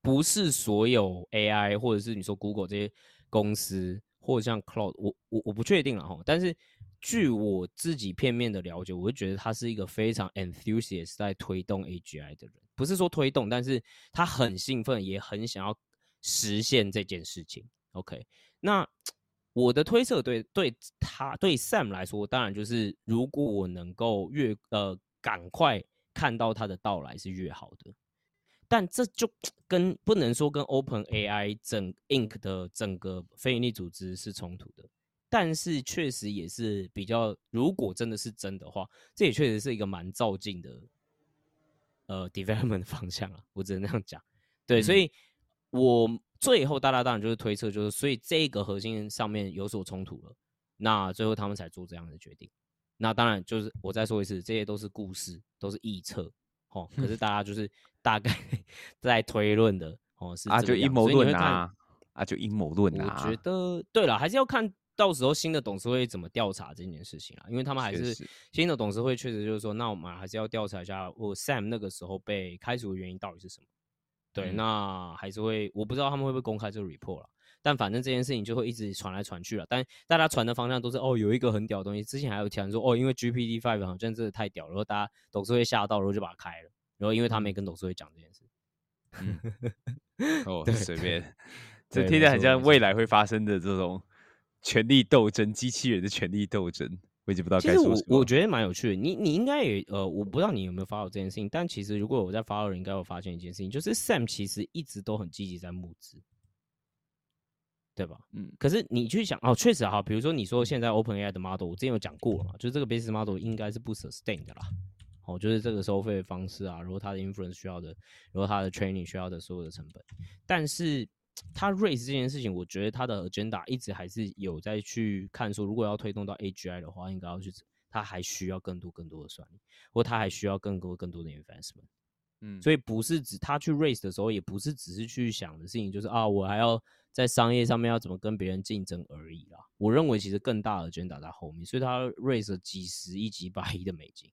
不是所有 AI 或者是你说 Google 这些公司或者像 Cloud，我我我不确定了哈。但是据我自己片面的了解，我就觉得他是一个非常 enthusiast 在推动 AGI 的人，不是说推动，但是他很兴奋，也很想要实现这件事情。OK，那我的推测对对他对 Sam 来说，当然就是如果我能够越呃赶快看到他的到来是越好的。但这就跟不能说跟 Open AI 整 Ink 的整个非营利组织是冲突的，但是确实也是比较，如果真的是真的话，这也确实是一个蛮照进的呃 development 方向啊，我只能这样讲。对，所以我最后大家当然就是推测，就是所以这个核心上面有所冲突了，那最后他们才做这样的决定。那当然就是我再说一次，这些都是故事，都是臆测。哦，可是大家就是大概 在推论的哦，是啊，就阴谋论啊，啊，就阴谋论啊。我觉得对了，还是要看到时候新的董事会怎么调查这件事情啊，因为他们还是新的董事会，确实就是说，那我们还是要调查一下，我 Sam 那个时候被开除的原因到底是什么。对，那还是会，我不知道他们会不会公开这个 report 了，但反正这件事情就会一直传来传去了。但大家传的方向都是哦，有一个很屌的东西。之前还有听说哦，因为 GPT Five 好像真的太屌了，然后大家董事会吓到，然后就把它开了。然后因为他没跟董事会讲这件事，哦，随便，这听起来很像未来会发生的这种权力斗争，机器人的权力斗争。我已经不知道该说什么。我我觉得蛮有趣的。你你应该也呃，我不知道你有没有发到这件事情，但其实如果我在发了，应该会发现一件事情，就是 Sam 其实一直都很积极在募资，对吧？嗯。可是你去想哦，确实哈，比如说你说现在 OpenAI 的 model，我之前有讲过了嘛，就是这个 base model 应该是不 sustain 的啦。哦，就是这个收费方式啊，如果它的 influence 需要的，如果它的 training 需要的所有的成本，但是它 raise 这件事情，我觉得他的 agenda 一直还是有在去看说，如果要推动到 AGI 的话，应该要去，他还需要更多更多的算力，或他还需要更多更多的 investment。嗯，所以不是指他去 raise 的时候，也不是只是去想的事情，就是啊，我还要在商业上面要怎么跟别人竞争而已啦。我认为其实更大的 agenda 在后面，所以他 raise 几十亿、几百亿的美金。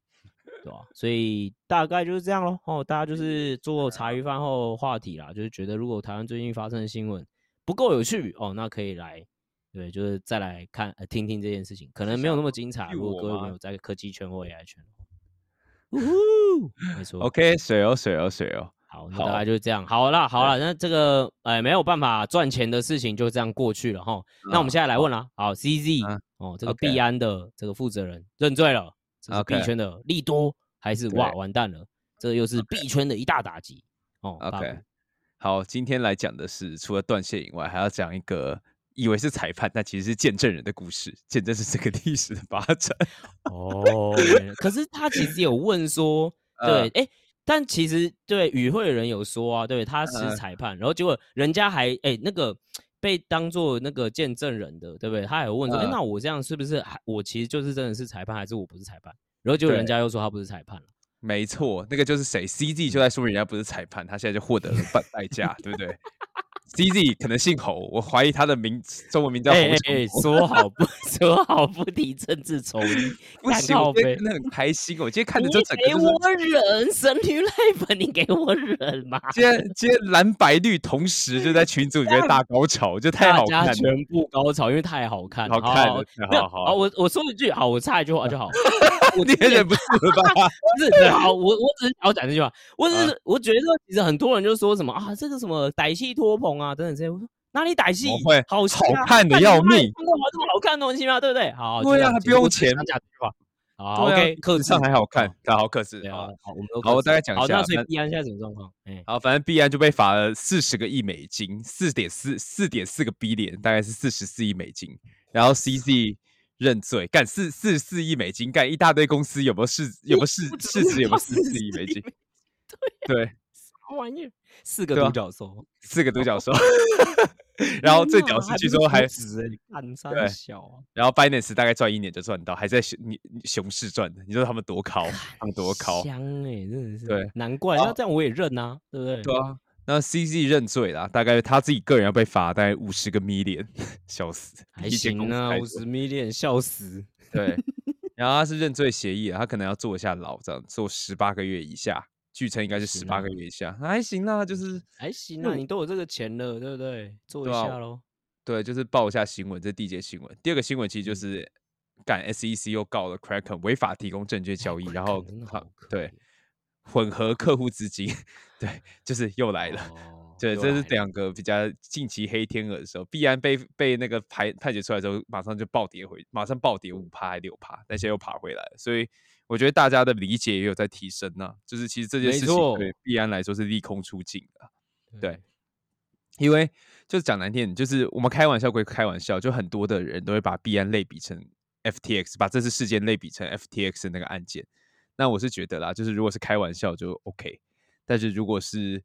对吧？所以大概就是这样咯。哦。大家就是做茶余饭后话题啦，就是觉得如果台湾最近发生的新闻不够有趣哦，那可以来，对，就是再来看呃听听这件事情，可能没有那么精彩。如果各位没有在科技圈或 AI 圈，呜呼，没错。OK，水哦水哦水哦。好，那大概就是这样。好啦好啦，那这个哎没有办法赚钱的事情就这样过去了哈。那我们现在来问啦，好，CZ 哦，这个币安的这个负责人认罪了。这是币圈的利多，还是哇完蛋了？这又是币圈的一大打击哦。OK，好，今天来讲的是除了断线以外，还要讲一个以为是裁判，但其实是见证人的故事，见证是这个历史的发展。哦，可是他其实有问说，对，哎，但其实对与会人有说啊，对，他是裁判，然后结果人家还哎那个。被当做那个见证人的，对不对？他还有问说：“哎，那我这样是不是还我其实就是真的是裁判，还是我不是裁判？”然后就人家又说他不是裁判了。没错，那个就是谁？CZ 就在说明人家不是裁判，他现在就获得了代代价，对不对？CZ 可能姓侯，我怀疑他的名中文名叫侯。哎，说好不 说好不提政治丑闻，不行，我今天真的很开心。我今天看的就整个给我忍，神女泪粉，你给我忍嘛！今天今天蓝白绿同时就在群组里面大高潮，就太好看，全部高潮，因为太好看，好看，好好。好我我说一句好，我插一句话 就好。我今天忍不住了吧？不是好，我我只是要讲这句话。我只是我觉得其实很多人就说什么啊，这个什么歹气托棚。啊，等等这些，我说哪里歹戏？好好看的要命，看过好看的东西吗？对不对？好，对啊，还不用钱，讲这句话。好，OK，课上还好看，好克制。好，我们都好，我大概讲一下。那所以币安现在什么状况？哎，好，反正币安就被罚了四十个亿美金，四点四四点四个 B 点，大概是四十四亿美金。然后 CZ 认罪，干四四十四亿美金，干一大堆公司有没有市有没有市市值有没有四十四亿美金？对，啥玩意？四个独角兽，四个独角兽，然后最屌是据说还对小，然后 Binance 大概赚一年就赚到，还在熊熊市赚的，你说他们多高，他们多高，香哎，真的是，对，难怪，那这样我也认啊，对不对？对啊，那 CZ 认罪啦，大概他自己个人要被罚大概五十个 million，笑死，还行啊，五十 million，笑死，对，然后他是认罪协议，他可能要坐一下牢，这样坐十八个月以下。据称应该是十八个月以下，还行啦，就是还行啊，你都有这个钱了，对不对？做一下喽。对，就是报一下新闻，这是第一节新闻。第二个新闻其实就嗯是干 SEC 又告了 Kraken 违法提供证券交易，然后对混合客户资金，对，就是又来了。哦对，这是两个比较近期黑天鹅的时候，必然被被那个排判决出来之后，马上就暴跌回，马上暴跌五趴还六趴，但现在又爬回来了。所以我觉得大家的理解也有在提升呐、就是其实这件事情对必安来说是利空出尽的。对嗯因为就是讲难听点，就是我们开玩笑归开玩笑，就很多的人都会把币安类比成 FTX，把这次事件类比成 FTX 的那个案件。那我是觉得啦，就是如果是开玩笑就 OK，但是如果是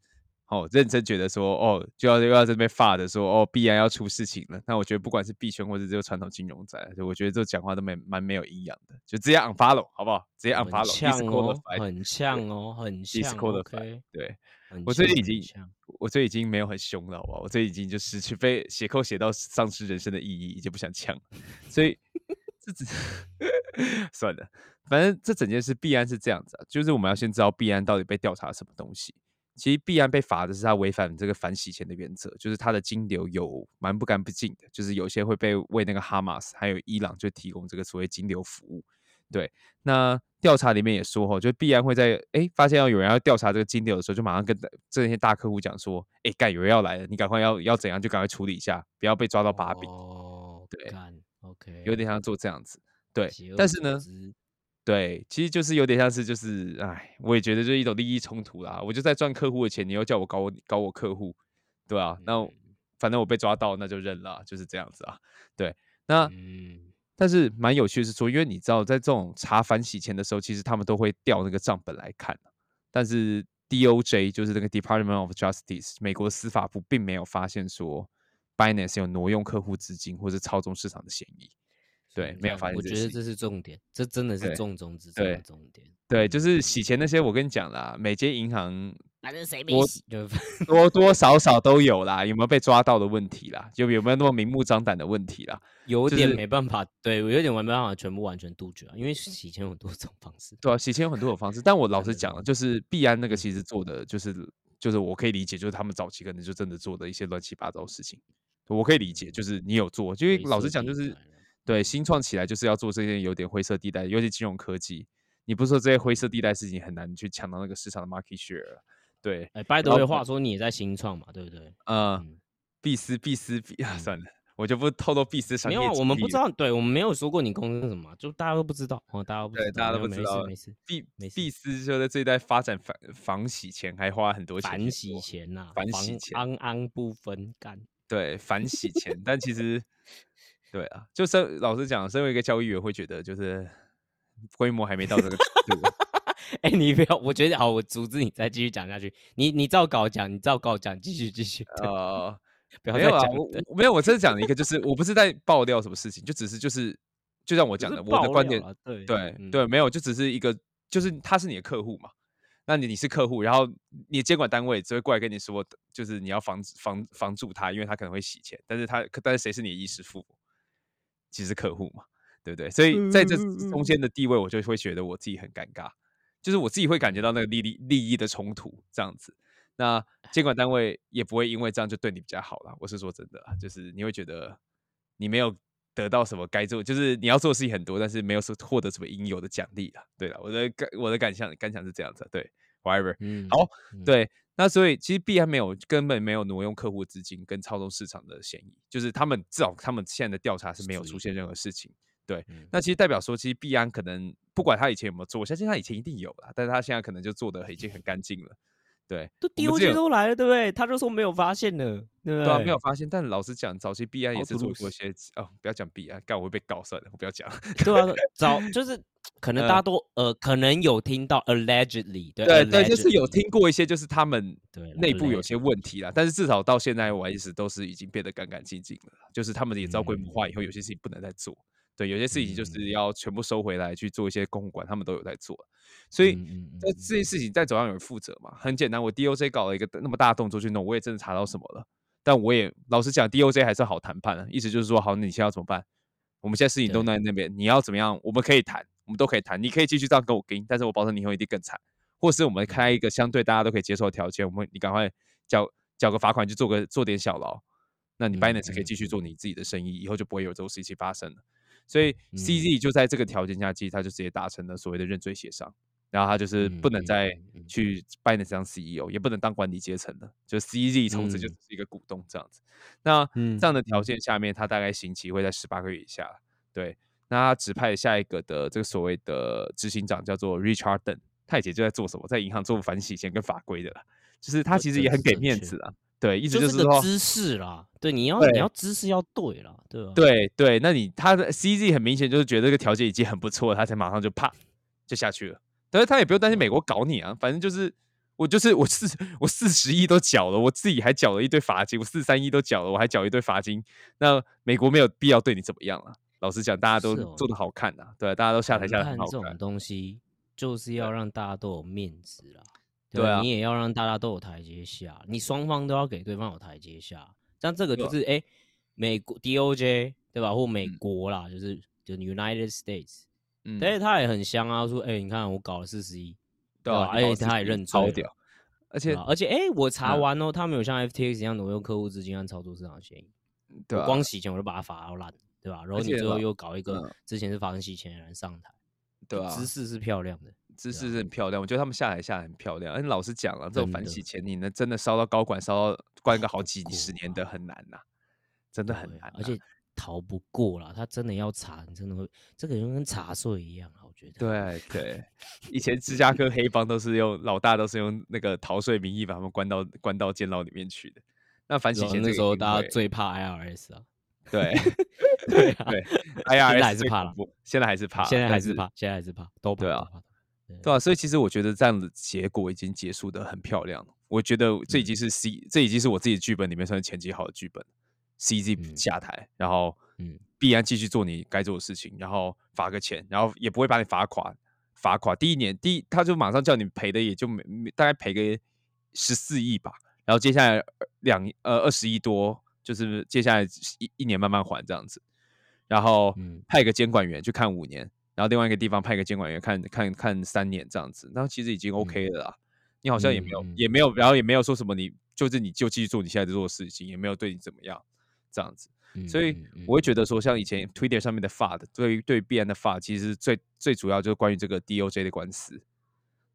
哦认真觉得说哦就要又要这边发的说哦必然要出事情了，那我觉得不管是币圈或者这个传统金融在，就我觉得这讲话都蛮蛮没有营养的，就直接 unfollow 好不好？直接很 unfollow，呛哦，很像哦，很对。我最近已经我这已经没有很凶了，好不好？我这已经就失去被写扣写到丧失人生的意义，已经不想呛，所以 这只算了，反正这整件事必然是这样子啊，就是我们要先知道必安到底被调查什么东西。其实必然被罚的是他违反这个反洗钱的原则，就是他的金流有蛮不干不净的，就是有些会被为那个哈马斯还有伊朗就提供这个所谓金流服务。对，那调查里面也说哈，就必然会在哎发现要有人要调查这个金流的时候，就马上跟这些大客户讲说，哎，干有人要来了，你赶快要要怎样就赶快处理一下，不要被抓到把柄，哦，对，OK，有点像做这样子。对但是呢，对，其实就是有点像是就是，哎，我也觉得就是一种利益冲突啦。我就在赚客户的钱，你又叫我搞我搞我客户，对啊，那嗯反正我被抓到，那就认了啊，就是这样子啊。对，那嗯，但是蛮有趣的是说，因为你知道，在这种查反洗钱的时候，其实他们都会调那个账本来看啊但是 DOJ 就是那个 Department of Justice 美国司法部，并没有发现说 Binance 有挪用客户资金或者操纵市场的嫌疑。对没有发现我觉得这是重点，这真的是重中之重的重点。对，就是洗钱那些，我跟你讲啦，每间银行反正谁我没洗就多多少少都有啦，有没有被抓到的问题啦，就有没有那么明目张胆的问题啦。有点就是没办法，对我有点没办法全部完全杜绝啊，因为洗钱有很多种方式。对啊，洗钱有很多种方式，但我老实讲了，就是币安那个嗯其实做的就是就是我可以理解，就是他们早期可能就真的做的一些乱七八糟的事情，我可以理解，就是你有做，因为老实色讲，就是对新创起来就是要做这些有点灰色地带，尤其金融科技，你不说这些灰嗯色地带事情很难去抢到那个市场的 market share，对，哎，by the 然后 way，话说你也在新创嘛，对不对？呃，嗯，必思必思必啊，算了，我就不透露必思商没有啊，业机密了我们不知道，对我们没有说过你公司是什么啊，就大家都不知道，哦，大家都不对知道，大家都不知道没事没事，必思就在这一代发展反防洗钱，还花很多钱去反洗做钱呐，反洗钱安安不分干。对，反洗钱，但其实，对啊，就身老实讲，身为一个交易员，会觉得就是规模还没到这个程度。哎、你不要，我觉得好，我阻止你再继续讲下去。你你照稿讲，你照稿讲，继续继续。对呃，不要再没有啊，我讲我没有，我真的讲了一个，就是我不是在爆料什么事情，就只是就是就像我讲的，我的观点，对对、嗯对，没有，就只是一个，就是他是你的客户嘛，那你你是客户，然后你的监管单位只会过来跟你说，就是你要防止防防住他，因为他可能会洗钱，但是他可但是谁是你的衣食父母？其实是客户嘛，对不对？所以在这中间的地位，我就会觉得我自己很尴尬，就是我自己会感觉到那个利利利益的冲突这样子。那监管单位也不会因为这样就对你比较好了。我是说真的啦，就是你会觉得你没有得到什么该做，就是你要做的事情很多，但是没有说获得什么应有的奖励啦。对了，我的感我的感想感想是这样子啊，对，whatever。嗯好，嗯对，那所以其实币安没有根本没有挪用客户资金跟操纵市场的嫌疑，就是他们至少他们现在的调查是没有出现任何事情。对，嗯那其实代表说，其实币安可能不管他以前有没有做，我相信他以前一定有啦，但是他现在可能就做的已经很干净了。对，都我们之前 DOJ 都来了，对不对？他就说没有发现呢，对不对啊，没有发现。但老实讲，早期币安也是做过一些哦，不要讲币安，干我会被告算了，我不要讲。对啊，早 就是可能呃大家都呃，可能有听到 allegedly，对对对，就是有听过一些，就是他们对内部有些问题啦，但是至少到现在为止都是已经变得干干净净了，就是他们也知道规模化以后，有些事情不能再做，对，有些事情就是嗯要全部收回来去做一些公管，他们都有在做，所以这这些事情在走上有人负责嘛，很简单，我 DOJ 搞了一个那么大的动作去弄，我也真的查到什么了，但我也老实讲，DOJ 还是好谈判的，意思就是说，好，那你现在要怎么办？我们现在事情都在那边，你要怎么样？我们可以谈，我们都可以谈，你可以继续这样跟我跟，但是我保证你以后一定更惨。或是我们开一个相对大家都可以接受的条件，我们你赶快缴缴个罚款去做个做点小劳，那你嗯 Binance 可以嗯继续做你自己的生意，以后就不会有这种事情发生了。所以嗯 CZ 就在这个条件下，其实他就直接达成了所谓的认罪协商，然后他就是不能再去 Binance 当 CEO，也不能当管理阶层了，就 CZ 从此就是一个股东这样子。那嗯这样的条件下面，他大概刑期会在十八个月以下。对，那他指派下一个的这个所谓的执行长叫做 Richard Dunn，他以前就在做什么，在银行做反洗钱跟法规的啦，就是他其实也很给面子啊。对，一直就是是说，个姿势啦，对，你要你要知识要对啦，对吧？对对，那你他的 CZ 很明显就是觉得这个条件已经很不错了，他才马上就啪就下去了。但是他也不用担心美国搞你啊，反正就是我就是我四我四十亿都缴了，我自己还缴了一堆罚金，我四三亿都缴了，我还缴一堆罚金。那美国没有必要对你怎么样了。老实讲，大家都做的好看呐、对，大家都下台谈下的很好看这种。东西就是要。让大家都有面子啦，对啊你。也要让大家都有台阶下，你双方都要给对方有台阶下。像这个就是哎、诶美国 DOJ 对吧，或美嗯。国啦，就是就 United States，嗯，但是他也很香啊，说哎、你看我搞了四十亿，对啊，而且他也认超屌，而且而且哎、诶我查嗯。完哦，他没有像 FTX 一样挪用客户资金和操作市场嫌疑，对光。洗钱我就把他罚到烂，对吧？然后你最后又搞一个嗯之前是罚人洗钱的人上台，对啊，姿势是漂亮的。姿势是很漂亮，我觉得他们下台下来很漂亮。而且老实讲了，这种反洗钱，你能真的烧到高管，烧到关个好几十年的很难呐、真的很难、而且逃不过啦，他真的要查，你真的会，这个人跟查税一样啊，我觉得。对对，以前芝加哥黑帮都是用老大都是用那个逃税名义把他们关到关到监牢里面去的。那反洗钱这个那时候大家最怕 IRS 啊，对 对啊，对哎呀，现在还是怕了不，现在还是怕，现在还是怕，现在还是怕，都怕，对啊对对啊，所以其实我觉得这样的结果已经结束的很漂亮了。我觉得这已嗯经是 C，、这已经是我自己的剧本里面算是前期好的剧本。CZ 嗯下台，然后嗯必然继续做你该做的事情，然后罚个钱，然后也不会把你罚垮，罚垮。第一年，第一他就马上叫你赔的，也就没没大概赔个十四亿吧。然后接下来两呃二十亿多，就是接下来一一年慢慢还这样子。然后派一个监管员去看五年，然后另外一个地方派一个监管员看看看三年这样子，那其实已经 OK 了啦。你好像也没有、也没有，然后也没有说什么你就是你就继续做你现在在做的事情，也没有对你怎么样这样子。嗯所以我会觉得说，像以前 Twitter 上面的 FUD，对于对于币安的 FUD，其实最最主要就是关于这个 DOJ 的官司，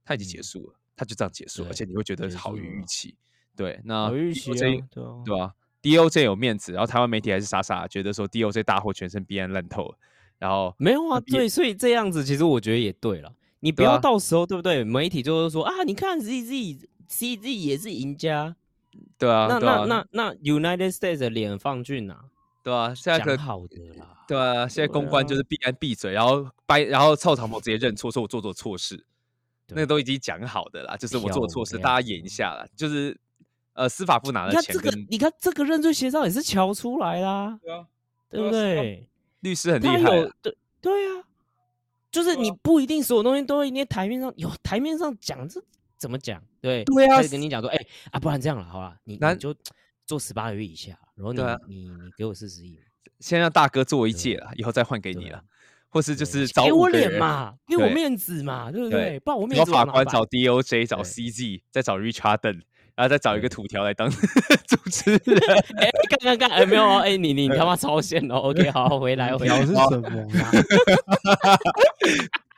它已经结嗯束了，它就这样结束了，而且你会觉得好于预期。对，那好预期对吧、DOJ 有面子，然后台湾媒体还是傻傻觉得说 DOJ 大获全胜，必然烂透了，然后没有啊，对，所以这样子其实我觉得也对了。你不要到时候对不对？媒体就是说啊，你看 ZZ CZ 也是赢家，对啊，那啊那那那 United States 的脸放去哪？对啊，现在可讲好的啦，对啊，现在公关就是必然闭嘴，然后掰，然后臭长毛直接认错，说我做错错事，那个都已经讲好的啦，就是我做错事，大家演一下啦，就是呃司法部拿你看这的钱跟个，你看这个认罪协商也是瞧出来啦，对啊，对不对？律师很厉害对对啊，就是你不一定所有东西都一定台面上有台面上讲，这怎么讲？对对啊跟你讲说，哎、啊，不然这样了，好了，你那你就做十八个月以下，然后你、啊你你给我四十亿，先让大哥做一届了，以后再换给你了或是就是找给我脸嘛，给我面子嘛，对不对对？不然我面子法官找 DOJ 找 CG，再找 Richard 然后再找一个土条来当 主持人，哎，看看看，哎，没有哦，哎，你你他妈超线哦，OK，好，回来回来。条是，什么啦？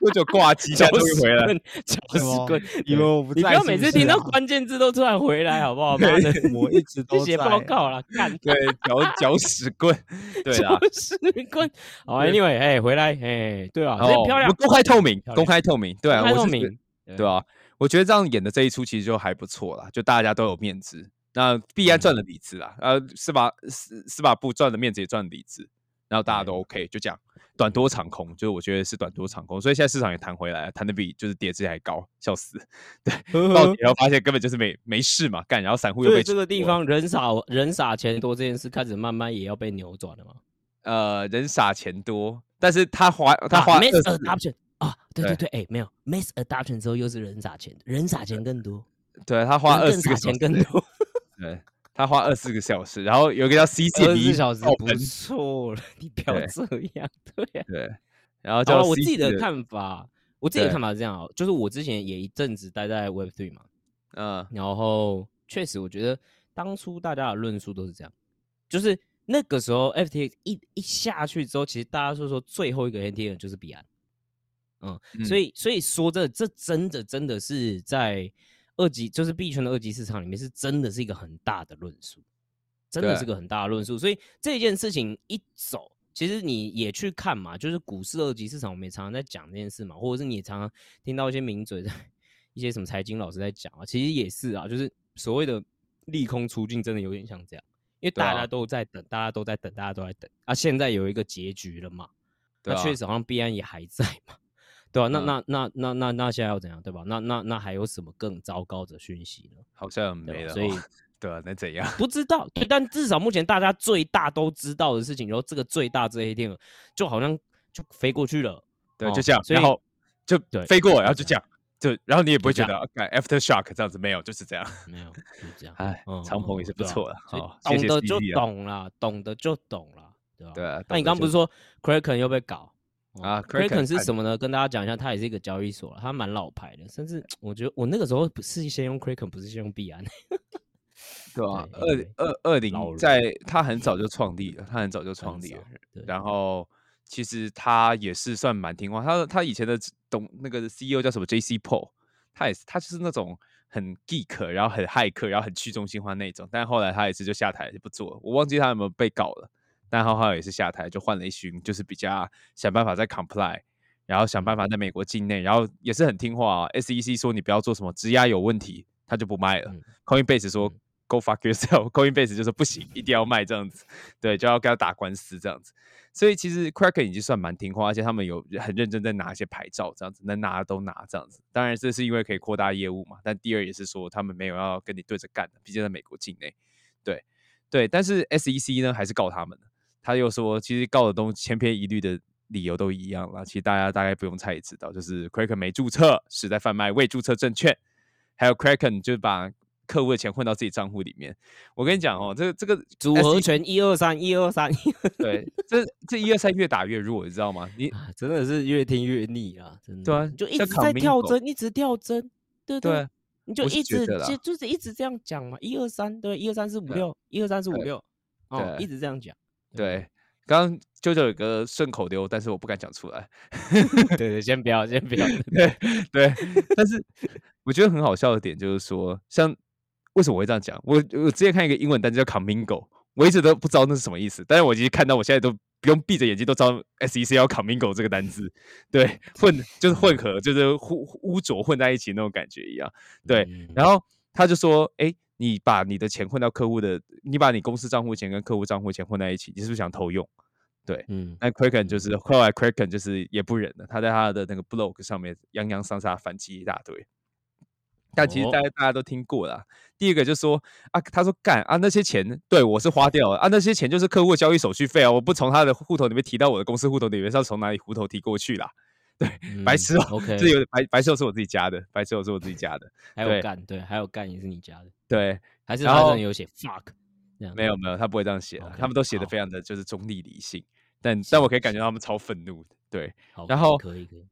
多久挂机，现在终于回来？了。九十么棍，以为我不在你不要每次听到关键字都突然回来，好不好？妈的，我一直去都写报告了，干。对，搅搅屎棍，对啦。九十棍。好，Anyway，哎，回来，哎，对啊，然后这漂亮，公开透明，公开透明，对啊，公开我是觉透明，对啊，我觉得这样演的这一出其实就还不错啦，就大家都有面子。那必然赚了里子啦，呃，司法司司法部赚了面子也赚了里子，然后大家都 OK，就这样，短多长空，就是我觉得是短多长空，所以现在市场也弹回来了，弹的比就是跌之前还高，笑死。对，到底然后发现根本就是没没事嘛，干，然后散户又被这个地方人傻人傻钱多这件事开始慢慢也要被扭转了嘛。呃人傻钱多，但是他花他啊花，mass 20 adoption 啊，对对对。对，哎，没有。Mass adoption 之后又是人傻钱，人傻钱更多，对他花二十个小时钱更多，对，他 花二十个小时，然后有个叫 C C 二十小时不错了，你不要这样，对啊。对，然后好叫，我自己的看法，我自己的看法是这样哦，就是我之前也一阵子待在 Web Three 嘛，嗯。然后确实我觉得当初大家的论述都是这样，就是那个时候 FTX 一一下去之后，其实大家说说最后一个 NTN 就是币安，嗯，所以所以说这这真的真的是在二级就是币圈的二级市场里面是真的是一个很大的论述，真的是个很大的论述。所以这件事情一走，其实你也去看嘛，就是股市二级市场，我们也常常在讲这件事嘛，或者是你也常常听到一些名嘴在一些什么财经老师在讲啊，其实也是啊，就是所谓的利空出尽，真的有点像这样。因为大家都在等，大家都在等，大家都在等啊！现在有一个结局了嘛？那确实好像币安也还在嘛？对吧？那那那那那那现在要怎样？对吧？那那那还有什么更糟糕的讯息呢？好像没了。所以对啊，那怎样？不知道。对，但至少目前大家最大都知道的事情，然后这个最大这一天就好像就飞过去了。对，就这样。然后就飞过，然后就这样。就然后你也不会觉得，after shock 这样子没有，就是这样，没有，就是这样。哎，长鹏也是不错的，懂得就懂了，懂得就懂了，对吧？对啊。那你刚刚不是说 Kraken 又被搞啊？Kraken 是什么呢？跟大家讲一下，它也是一个交易所，它蛮老牌的，甚至我觉得我那个时候不是先用 Kraken，不是先用币安，对吧？二二二零在它很早就创立了，它很早就创立了，然后。其实他也是算蛮听话，他他以前的董那个 CEO 叫什么 J.C. Paul，他也是他就是那种很 geek，然后很骇客，然后很去中心化那种。但后来他也是就下台就不做了，我忘记他有没有被告了。但浩浩也是下台，就换了一群，就是比较想办法在 comply，然后想办法在美国境内，然后也是很听话啊。SEC 说你不要做什么质押有问题，他就不卖了。Coinbase 说 Go fuck yourself，Coinbase 就说不行，一定要卖这样子，对，就要跟他打官司这样子。所以其实 Kraken 已经算蛮听话，而且他们有很认真在拿一些牌照，这样子能拿的都拿这样子。当然这是因为可以扩大业务嘛。但第二也是说他们没有要跟你对着干的，毕竟在美国境内。对对，但是 SEC 呢还是告他们的。他又说其实告的东千篇一律的理由都一样了。其实大家大概不用猜也知道，就是 Kraken 没注册，是在贩卖未注册证券，还有 Kraken 就把。客户的钱混到自己账户里面，我跟你讲哦，这个这个组合拳一二三一二三，对，这这一二三越打越弱，你知道吗？你真的是越听越腻啊，真的。对啊，就一直在跳针，一直跳针，对对，你就一直就就是一直这样讲嘛，一二三，对，一二三四五六，一二三四五六，哦，一直这样讲。对，刚刚舅舅有个顺口溜，但是我不敢讲出来。对对，先不要，先不要。对对，但是我觉得很好笑的点就是说，像。为什么我会这样讲？我我之前看一个英文单词叫 “commingo”，我一直都不知道那是什么意思。但是我已经看到，我现在都不用闭着眼睛都知道 “SEC” 要 “commingo” 这个单词。对，混就是混合，就是污污浊混在一起那种感觉一样。对，然后他就说：“哎，你把你的钱混到客户的，你把你公司账户钱跟客户账户钱混在一起，你是不是想偷用？”对，嗯，那 Kraken 就是后来 Kraken 就是也不忍了，他在他的那个 blog 上面洋洋洒洒反击一大堆。但其实大家大家都听过了。第一个就说啊，他说干啊，那些钱对我是花掉了啊，那些钱就是客户交易手续费啊，我不从他的户头里面提到我的公司户头里面，是要从哪里户头提过去啦？对，白痴哦，OK，这有白白痴是我自己加的，白痴是我自己加的，还有干对，还有干也是你加的，对，还是他有写 fuck，没有没有，他不会这样写，他们都写的非常的就是中立理性，但但我可以感觉到他们超愤怒的，对，然后可以可以。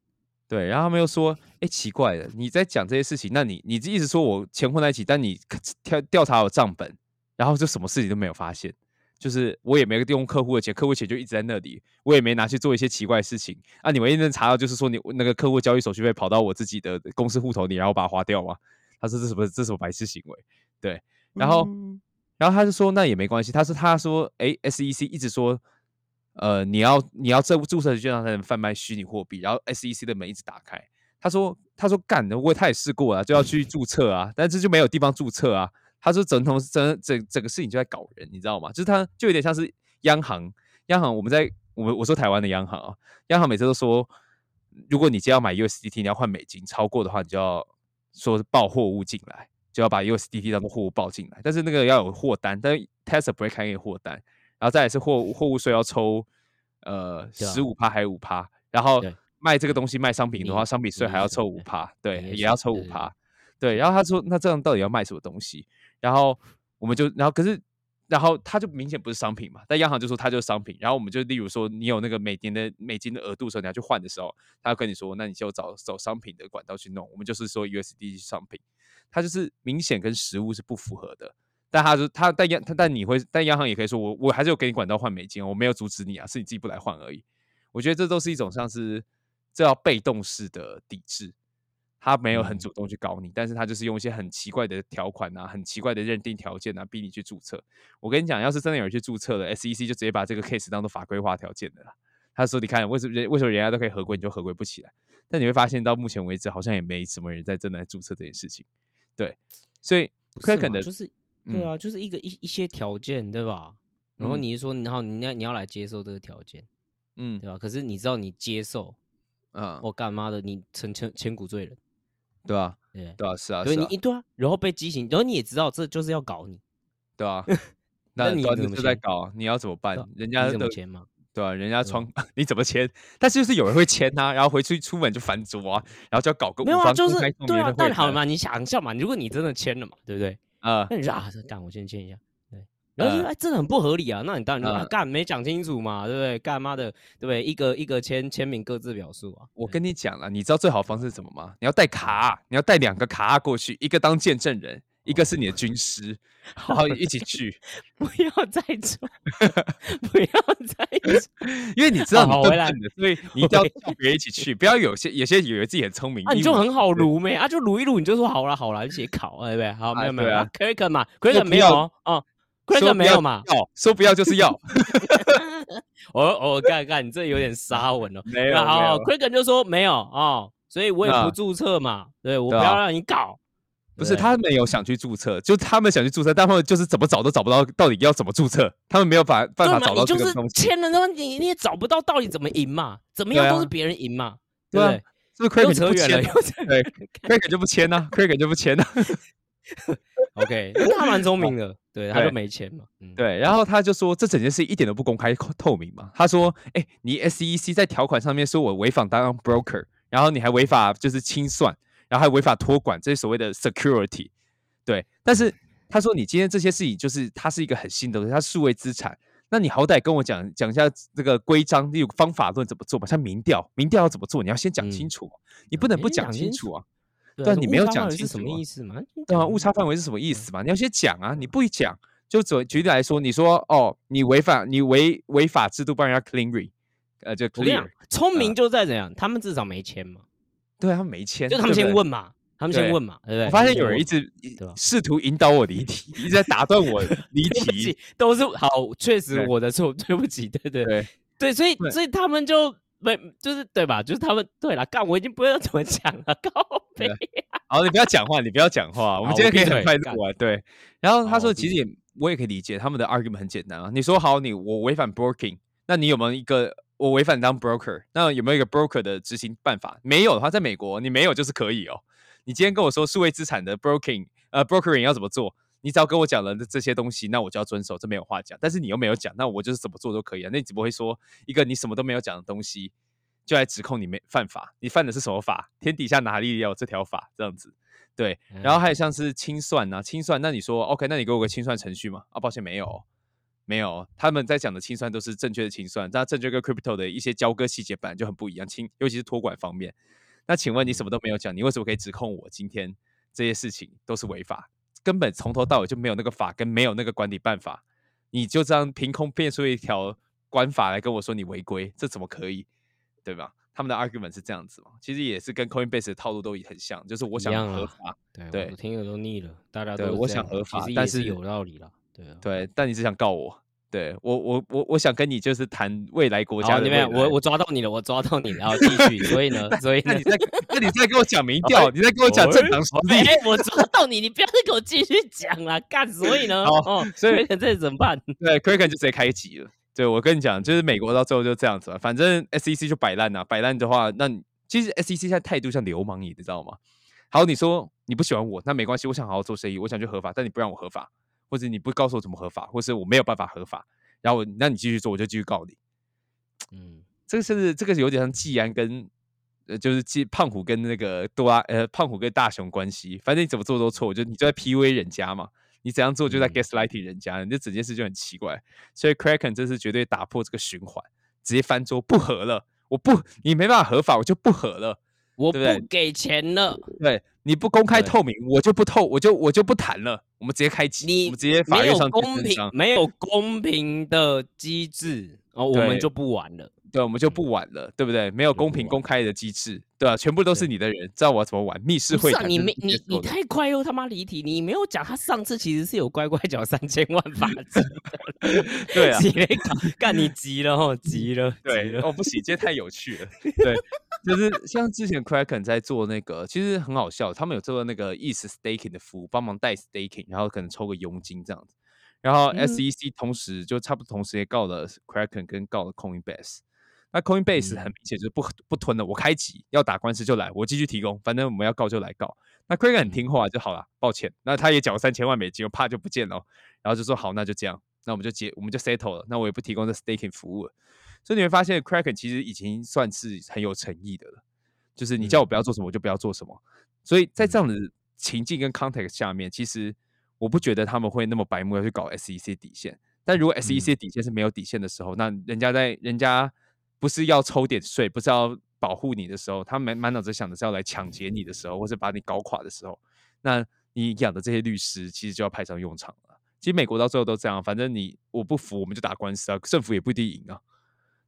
对，然后他们又说：“哎，奇怪了，你在讲这些事情，那你你一直说我钱混在一起，但你 调调查我账本，然后就什么事情都没有发现，就是我也没用客户的钱，客户钱就一直在那里，我也没拿去做一些奇怪的事情啊。你们一能查到就是说你那个客户交易手续费跑到我自己的公司户头里，然后把它花掉吗？他说这什么这什么白痴行为？对，然后然后他就说那也没关系，他说他说哎，SEC 一直说。”呃，你要你要这注册券商才能贩卖虚拟货币，然后 SEC 的门一直打开。他说他说干的，我他也试过了，就要去注册啊，但是就没有地方注册啊。他说整同整整整个事情就在搞人，你知道吗？就是他就有点像是央行，央行我们在我我说台湾的央行啊，央行每次都说，如果你今天要买 USDT，你要换美金，超过的话你就要说报货物进来，就要把 USDT 当做货物报进来，但是那个要有货单，但是 Tesla 不会开给货单。然后再来是货货物税要抽，呃，十五趴还是五趴？然后卖这个东西卖商品的话，商品税还要抽五趴，对，也要抽五趴，对。然后他说，那这样到底要卖什么东西？然后我们就，然后可是，然后他就明显不是商品嘛。但央行就说它就是商品。然后我们就例如说，你有那个每年的美金的额度时候，你要去换的时候，他要跟你说，那你就找找商品的管道去弄。我们就是说 USD 商品，它就是明显跟实物是不符合的。但他说他但央他但你会但央行也可以说我我还是有给你管道换美金，我没有阻止你啊，是你自己不来换而已。我觉得这都是一种像是这叫被动式的抵制，他没有很嗯主动去搞你，但是他就是用一些很奇怪的条款啊、很奇怪的认定条件啊，逼你去注册。我跟你讲，要是真的有人去注册了，SEC 就直接把这个 case 当做法规化条件的啦。他说：“你看，为什么人为什么人家都可以合规，你就合规不起来？”但你会发现，到目前为止，好像也没什么人在真的在注册这件事情。对，所以不是 Kraken 的就是对啊，就是一个一一些条件，对吧？然后嗯你是说，然后你要你要来接受这个条件，嗯对吧？可是你知道你接受，嗯，我干妈的，你成千千古罪人，对啊，对对。啊，是啊，所以你一对啊，然后被激醒，然后你也知道这就是要搞你，对啊。那你怎么签搞，你要怎么办？人家你怎么的签嘛？对啊，人家对窗 你怎么签？但是就是有人会签啊、然后回去出门就翻桌啊，然后就要搞个没有啊，就是对啊但好了嘛，你想一下嘛，如果你真的签了嘛，对不对？啊，那你说啊，这干我先签一下，对，然后就嗯说哎，真的很不合理啊，那你当然就干没讲清楚嘛，对不对？干妈的，对不对？一个一个签签名各自表述啊，我跟你讲了，你知道最好的方式是什么吗？你要带卡，你要带两个卡过去，一个当见证人，一个是你的军师，然后一起去，不要再说，不要再说。因为你知道你笨笨的，所以你一定要回叫别人一起去，不要有些有些以为自己很聪明，啊，你就很好撸没啊，就撸一撸，你就说好了好了，一起考，对不对？好，没有没有对啊 c r a k e n 嘛说，Craken 不要没有哦，哦说，Craken 不要没有嘛，要说不要就是要，我我看看，你这有点沙文哦。没有那好没有，Craken 就说没有哦，所以我也啊不注册嘛，对我不要让你搞，不是他们有想去注册，就他们想去注册，但他们就是怎么找都找不到到底要怎么注册，他们没有办办？法找到就是这个东西，签了，然后你你也找不到到底怎么赢嘛，怎么样都是别人赢嘛，对？是不是又 Craig 就不签啊？又扯对，Craig 就不签呐，Craig 就不签呐。OK，那 他蛮聪明的，对，他就对没钱嘛，嗯，对，然后他就说这整件事一点都不公开 透明嘛。他说，哎，你 SEC 在条款上面说我违反当 broker，然后你还违法就是清算，然后还违法托管这些所谓的 security。对，但是他说你今天这些事情就是它是一个很新的东西，它是数位资产。那你好歹跟我讲讲一下这个规章，例如方法论怎么做吧？像民调，民调要怎么做？你要先讲清嗯楚嘛，你不能不先讲清楚啊。对这对啊你没有讲清楚什么意思嘛？对啊，误差范围是什么意思嘛？你要先讲啊，你不讲，就举举例来说，你说哦，你违反你违违法制度帮人家 clean re，呃，就我跟你讲 clear，，聪明就在怎样，他们至少没签嘛，对啊，他们没签，就他们。先问嘛，他们先对问嘛，对不对？我发现有人一直试图引导我离题，一直在打断我 离题。，都是好，确实我的错，对不起，对对对，对，所以所以他们就没就是对吧？就是他们对了，干我已经不知道怎么讲了，靠背对好，你不要讲话，你不要讲话，我们今天可以很快录完。对，然后他说，其实也我也可以理解他们的 argument 很简单啊。你说好，你我违反 broking，那你有没有一个我违反当 broker？那有没有一个 broker 的执行办法？没有的话，在美国你没有就是可以哦。你今天跟我说数位资产的 broking，呃，brokering 要怎么做？你只要跟我讲了这这些东西，那我就要遵守，这没有话讲。但是你又没有讲，那我就是怎么做都可以啊。那你只不会说一个你什么都没有讲的东西，就来指控你没犯法？你犯的是什么法？天底下哪里有这条法？这样子，对。然后还有像是清算啊，清算，那你说 OK，那你给我个清算程序嘛？啊，抱歉，没有哦，没有哦。他们在讲的清算都是正确的清算，但正确跟 crypto 的一些交割细节本来就很不一样，清尤其是托管方面。那请问你什么都没有讲，你为什么可以指控我今天这些事情都是违法？根本从头到尾就没有那个法跟没有那个管理办法，你就这样凭空变出一条官法来跟我说你违规，这怎么可以？对吧？他们的 argument 是这样子嘛？其实也是跟 Coinbase 的套路都很像，就是我想合法，对对我听了都腻了，大家都我想合法但是有道理了，对啊。对，但你只想告我，对我我我我想跟你就是谈未来国家好，的未来。那边我我抓到你了，我抓到你了，然后 继续。所以呢，所以呢那你，在那你在跟我讲民调，你在跟我讲正常实力，哎，我抓到你，你不要再给我继续讲了，干。所以呢，好哦，所以这这怎么办？对，Quicken 就直接开机了。对我跟你讲，就是美国到最后就这样子了，反正 SEC 就摆烂呐，摆烂的话，那你其实 SEC 现在态度像流氓，你知道吗？好，你说你不喜欢我，那没关系，我想好好做生意，我想去合法，但你不让我合法，或者你不告诉我怎么合法，或是我没有办法合法，然后我那你继续做，我就继续告你。嗯，这个是这个有点像季安跟呃，就是季胖虎跟那个多拉呃胖虎跟大雄关系，反正你怎么做都错，我就你就在 PUA 人家嘛，你怎样做就在嗯 gaslighting 人家，你这整件事就很奇怪。所以 Kraken 这次绝对打破这个循环，直接翻桌不合了，我不你没办法合法，我就不合了。我不给钱了。对，你不公开透明，我就不透，我就我就不谈了，我们直接开机，你我们直接法没有院上公平，没有公平的机制哦，我们就不玩了。对，我们就不玩了，对不对？没有公平公开的机制，对吧、全部都是你的人，知道我怎么玩，密室会谈。你没你你太快又他妈离题，你没有讲他上次其实是有乖乖缴三千万法则 的，对啊，急了搞干你急了哦，急了，急对，了哦，不行，今天太有趣了。对，就是像之前 Kraken 在做那个，其实很好笑，他们有做那个意思 staking 的服务，帮忙带 staking，然后可能抽个佣金这样子。然后嗯 SEC 同时就差不多同时也告了 Kraken 跟告了 Coinbase。那 Coinbase 很嗯明显就是不不吞了，我开启要打官司就来，我继续提供，反正我们要告就来告。那 Kraken 很听话就好了，抱歉，那他也缴三千万美金，我怕就不见了哦，然后就说好，那就这样，那我们就结，我们就 settle 了，那我也不提供这 staking 服务了。所以你会发现，Kraken 其实已经算是很有诚意的了。就是你叫我不要做什么，我就不要做什么。所以在这样的情境跟 context 下面，其实我不觉得他们会那么白目要去搞 SEC 底线。但如果 SEC 底线是没有底线的时候，那人家在人家不是要抽点税，不是要保护你的时候，他满满脑子想的是要来抢劫你的时候，或者把你搞垮的时候，那你养的这些律师其实就要派上用场了。其实美国到最后都这样，反正你我不服，我们就打官司啊，政府也不一定赢啊。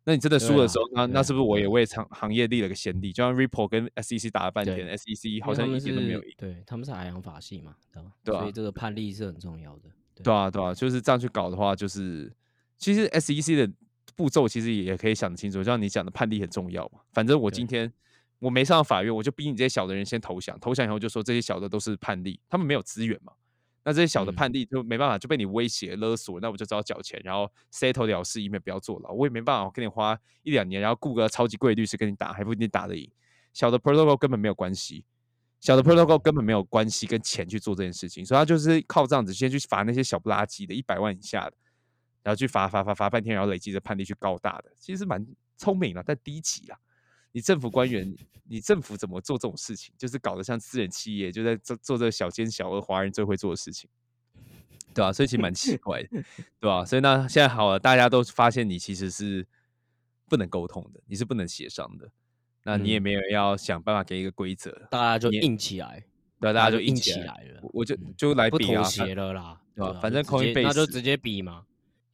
那你真的输的时候，那那是不是我也为行行业立了个先例？就像 Ripple 跟 SEC 打了半天，SEC 好像一点都没有赢。对，他们是海洋法系嘛，对吧？对啊所以这个判例是很重要的。对对啊，对啊，就是这样去搞的话，就是其实 SEC 的步骤其实也可以想得清楚，就像你讲的判例很重要嘛。反正我今天我没上法院，我就逼你这些小的人先投降，投降以后就说这些小的都是判例，他们没有资源嘛。那这些小的嗯判例就没办法，就被你威胁勒索，那我就只好缴钱，然后 settle 了事，以免不要坐牢。我也没办法，我跟你花一两年，然后雇个超级贵律师跟你打，还不一定打得赢。小的 protocol 根本没有关系，小的 protocol 根本没有关系跟钱去做这件事情，所以他就是靠这样子先去罚那些小不拉几的，一百万以下的，然后去罚罚罚罚半天，然后累积着判例去告大的，其实蛮聪明了，但低级啊。你政府官员，你政府怎么做这种事情？就是搞得像私人企业，就在做做这小奸小恶，华人最会做的事情，对吧、所以其实蛮奇 怪的，对吧、所以那现在好了，大家都发现你其实是不能沟通的，你是不能协商的，那你也嗯没有要想办法给一个规则，大家就硬起来，对啊，大家就硬硬起来了我我就嗯就来不妥协了啦，对吧啊反正就直接那就直接比嘛。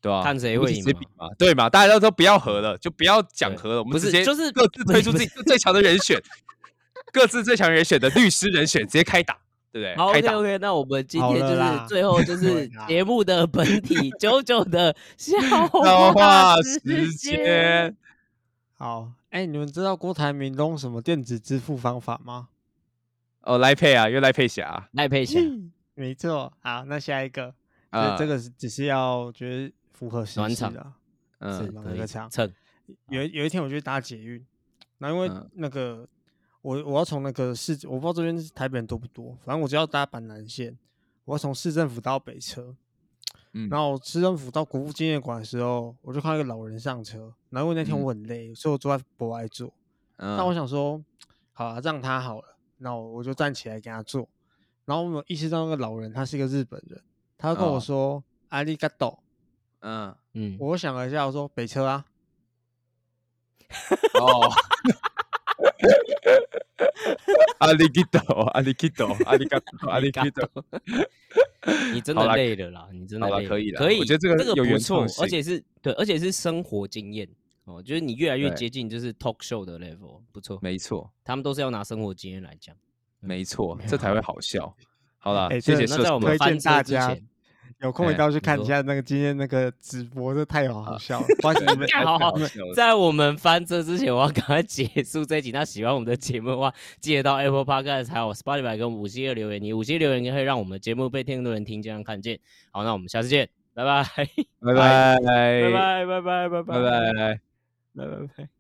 对吧、看谁会赢嘛对嘛？大家都都不要和了，就不要讲和了，我们直接就是各自推出自己最强的人选，各自最强人选的律师人选，直接开打，对不对？好开 OK 那我们今天就是最后就 是节目的 本体九九的笑笑话话时时间。好，哎、你们知道郭台铭用什么电子支付方法吗？哦，赖佩啊，又赖佩霞赖佩霞，嗯没错。好，那下一个，呃，这这个是只是要觉得符合时暖场事的。嗯是可以个场蹭。有一有一天我去搭捷运，然后因为嗯。那个、我我要从那个市，我不知道这边台北人多不多，反正我只要搭板南线，我要从市政府到北车，嗯。然后市政府到国父纪念馆的时候，我就看到一个老人上车，然后因为那天嗯。我很累，所以我坐在博爱座，那我。嗯想说，好啊，让他好了，那我我就站起来给他坐，然后我有意识到那个老人他是一个日本人，他就跟我哦。说阿里嘎多，嗯，嗯，我想了一下，我说北车啊，哦。阿里基多，阿里基多，阿里嘎多，阿里基多。你真的累了啦，你真的累了。可以了可以，我觉得这个这个有原不错而且是对，而且是生活经验哦，就是你越来越接近就是 talk show 的 level，不错，没错，他们都是要拿生活经验来讲。没错，这才会好笑。好了，谢谢那在我们推荐翻车大家之前，有空一定要去看一下那个今天那个直播，这太好笑了。好。在我们翻车之前，我要赶快结束这一集。那喜欢我们的节目的话，记得到 Apple Podcast 还有 Spotify 跟五 G 的留言。你五星留言会让我们的节目被更多人听见、看见。好，那我们下次见，拜拜，拜拜，拜拜，拜拜，拜拜，拜拜，拜拜，拜拜。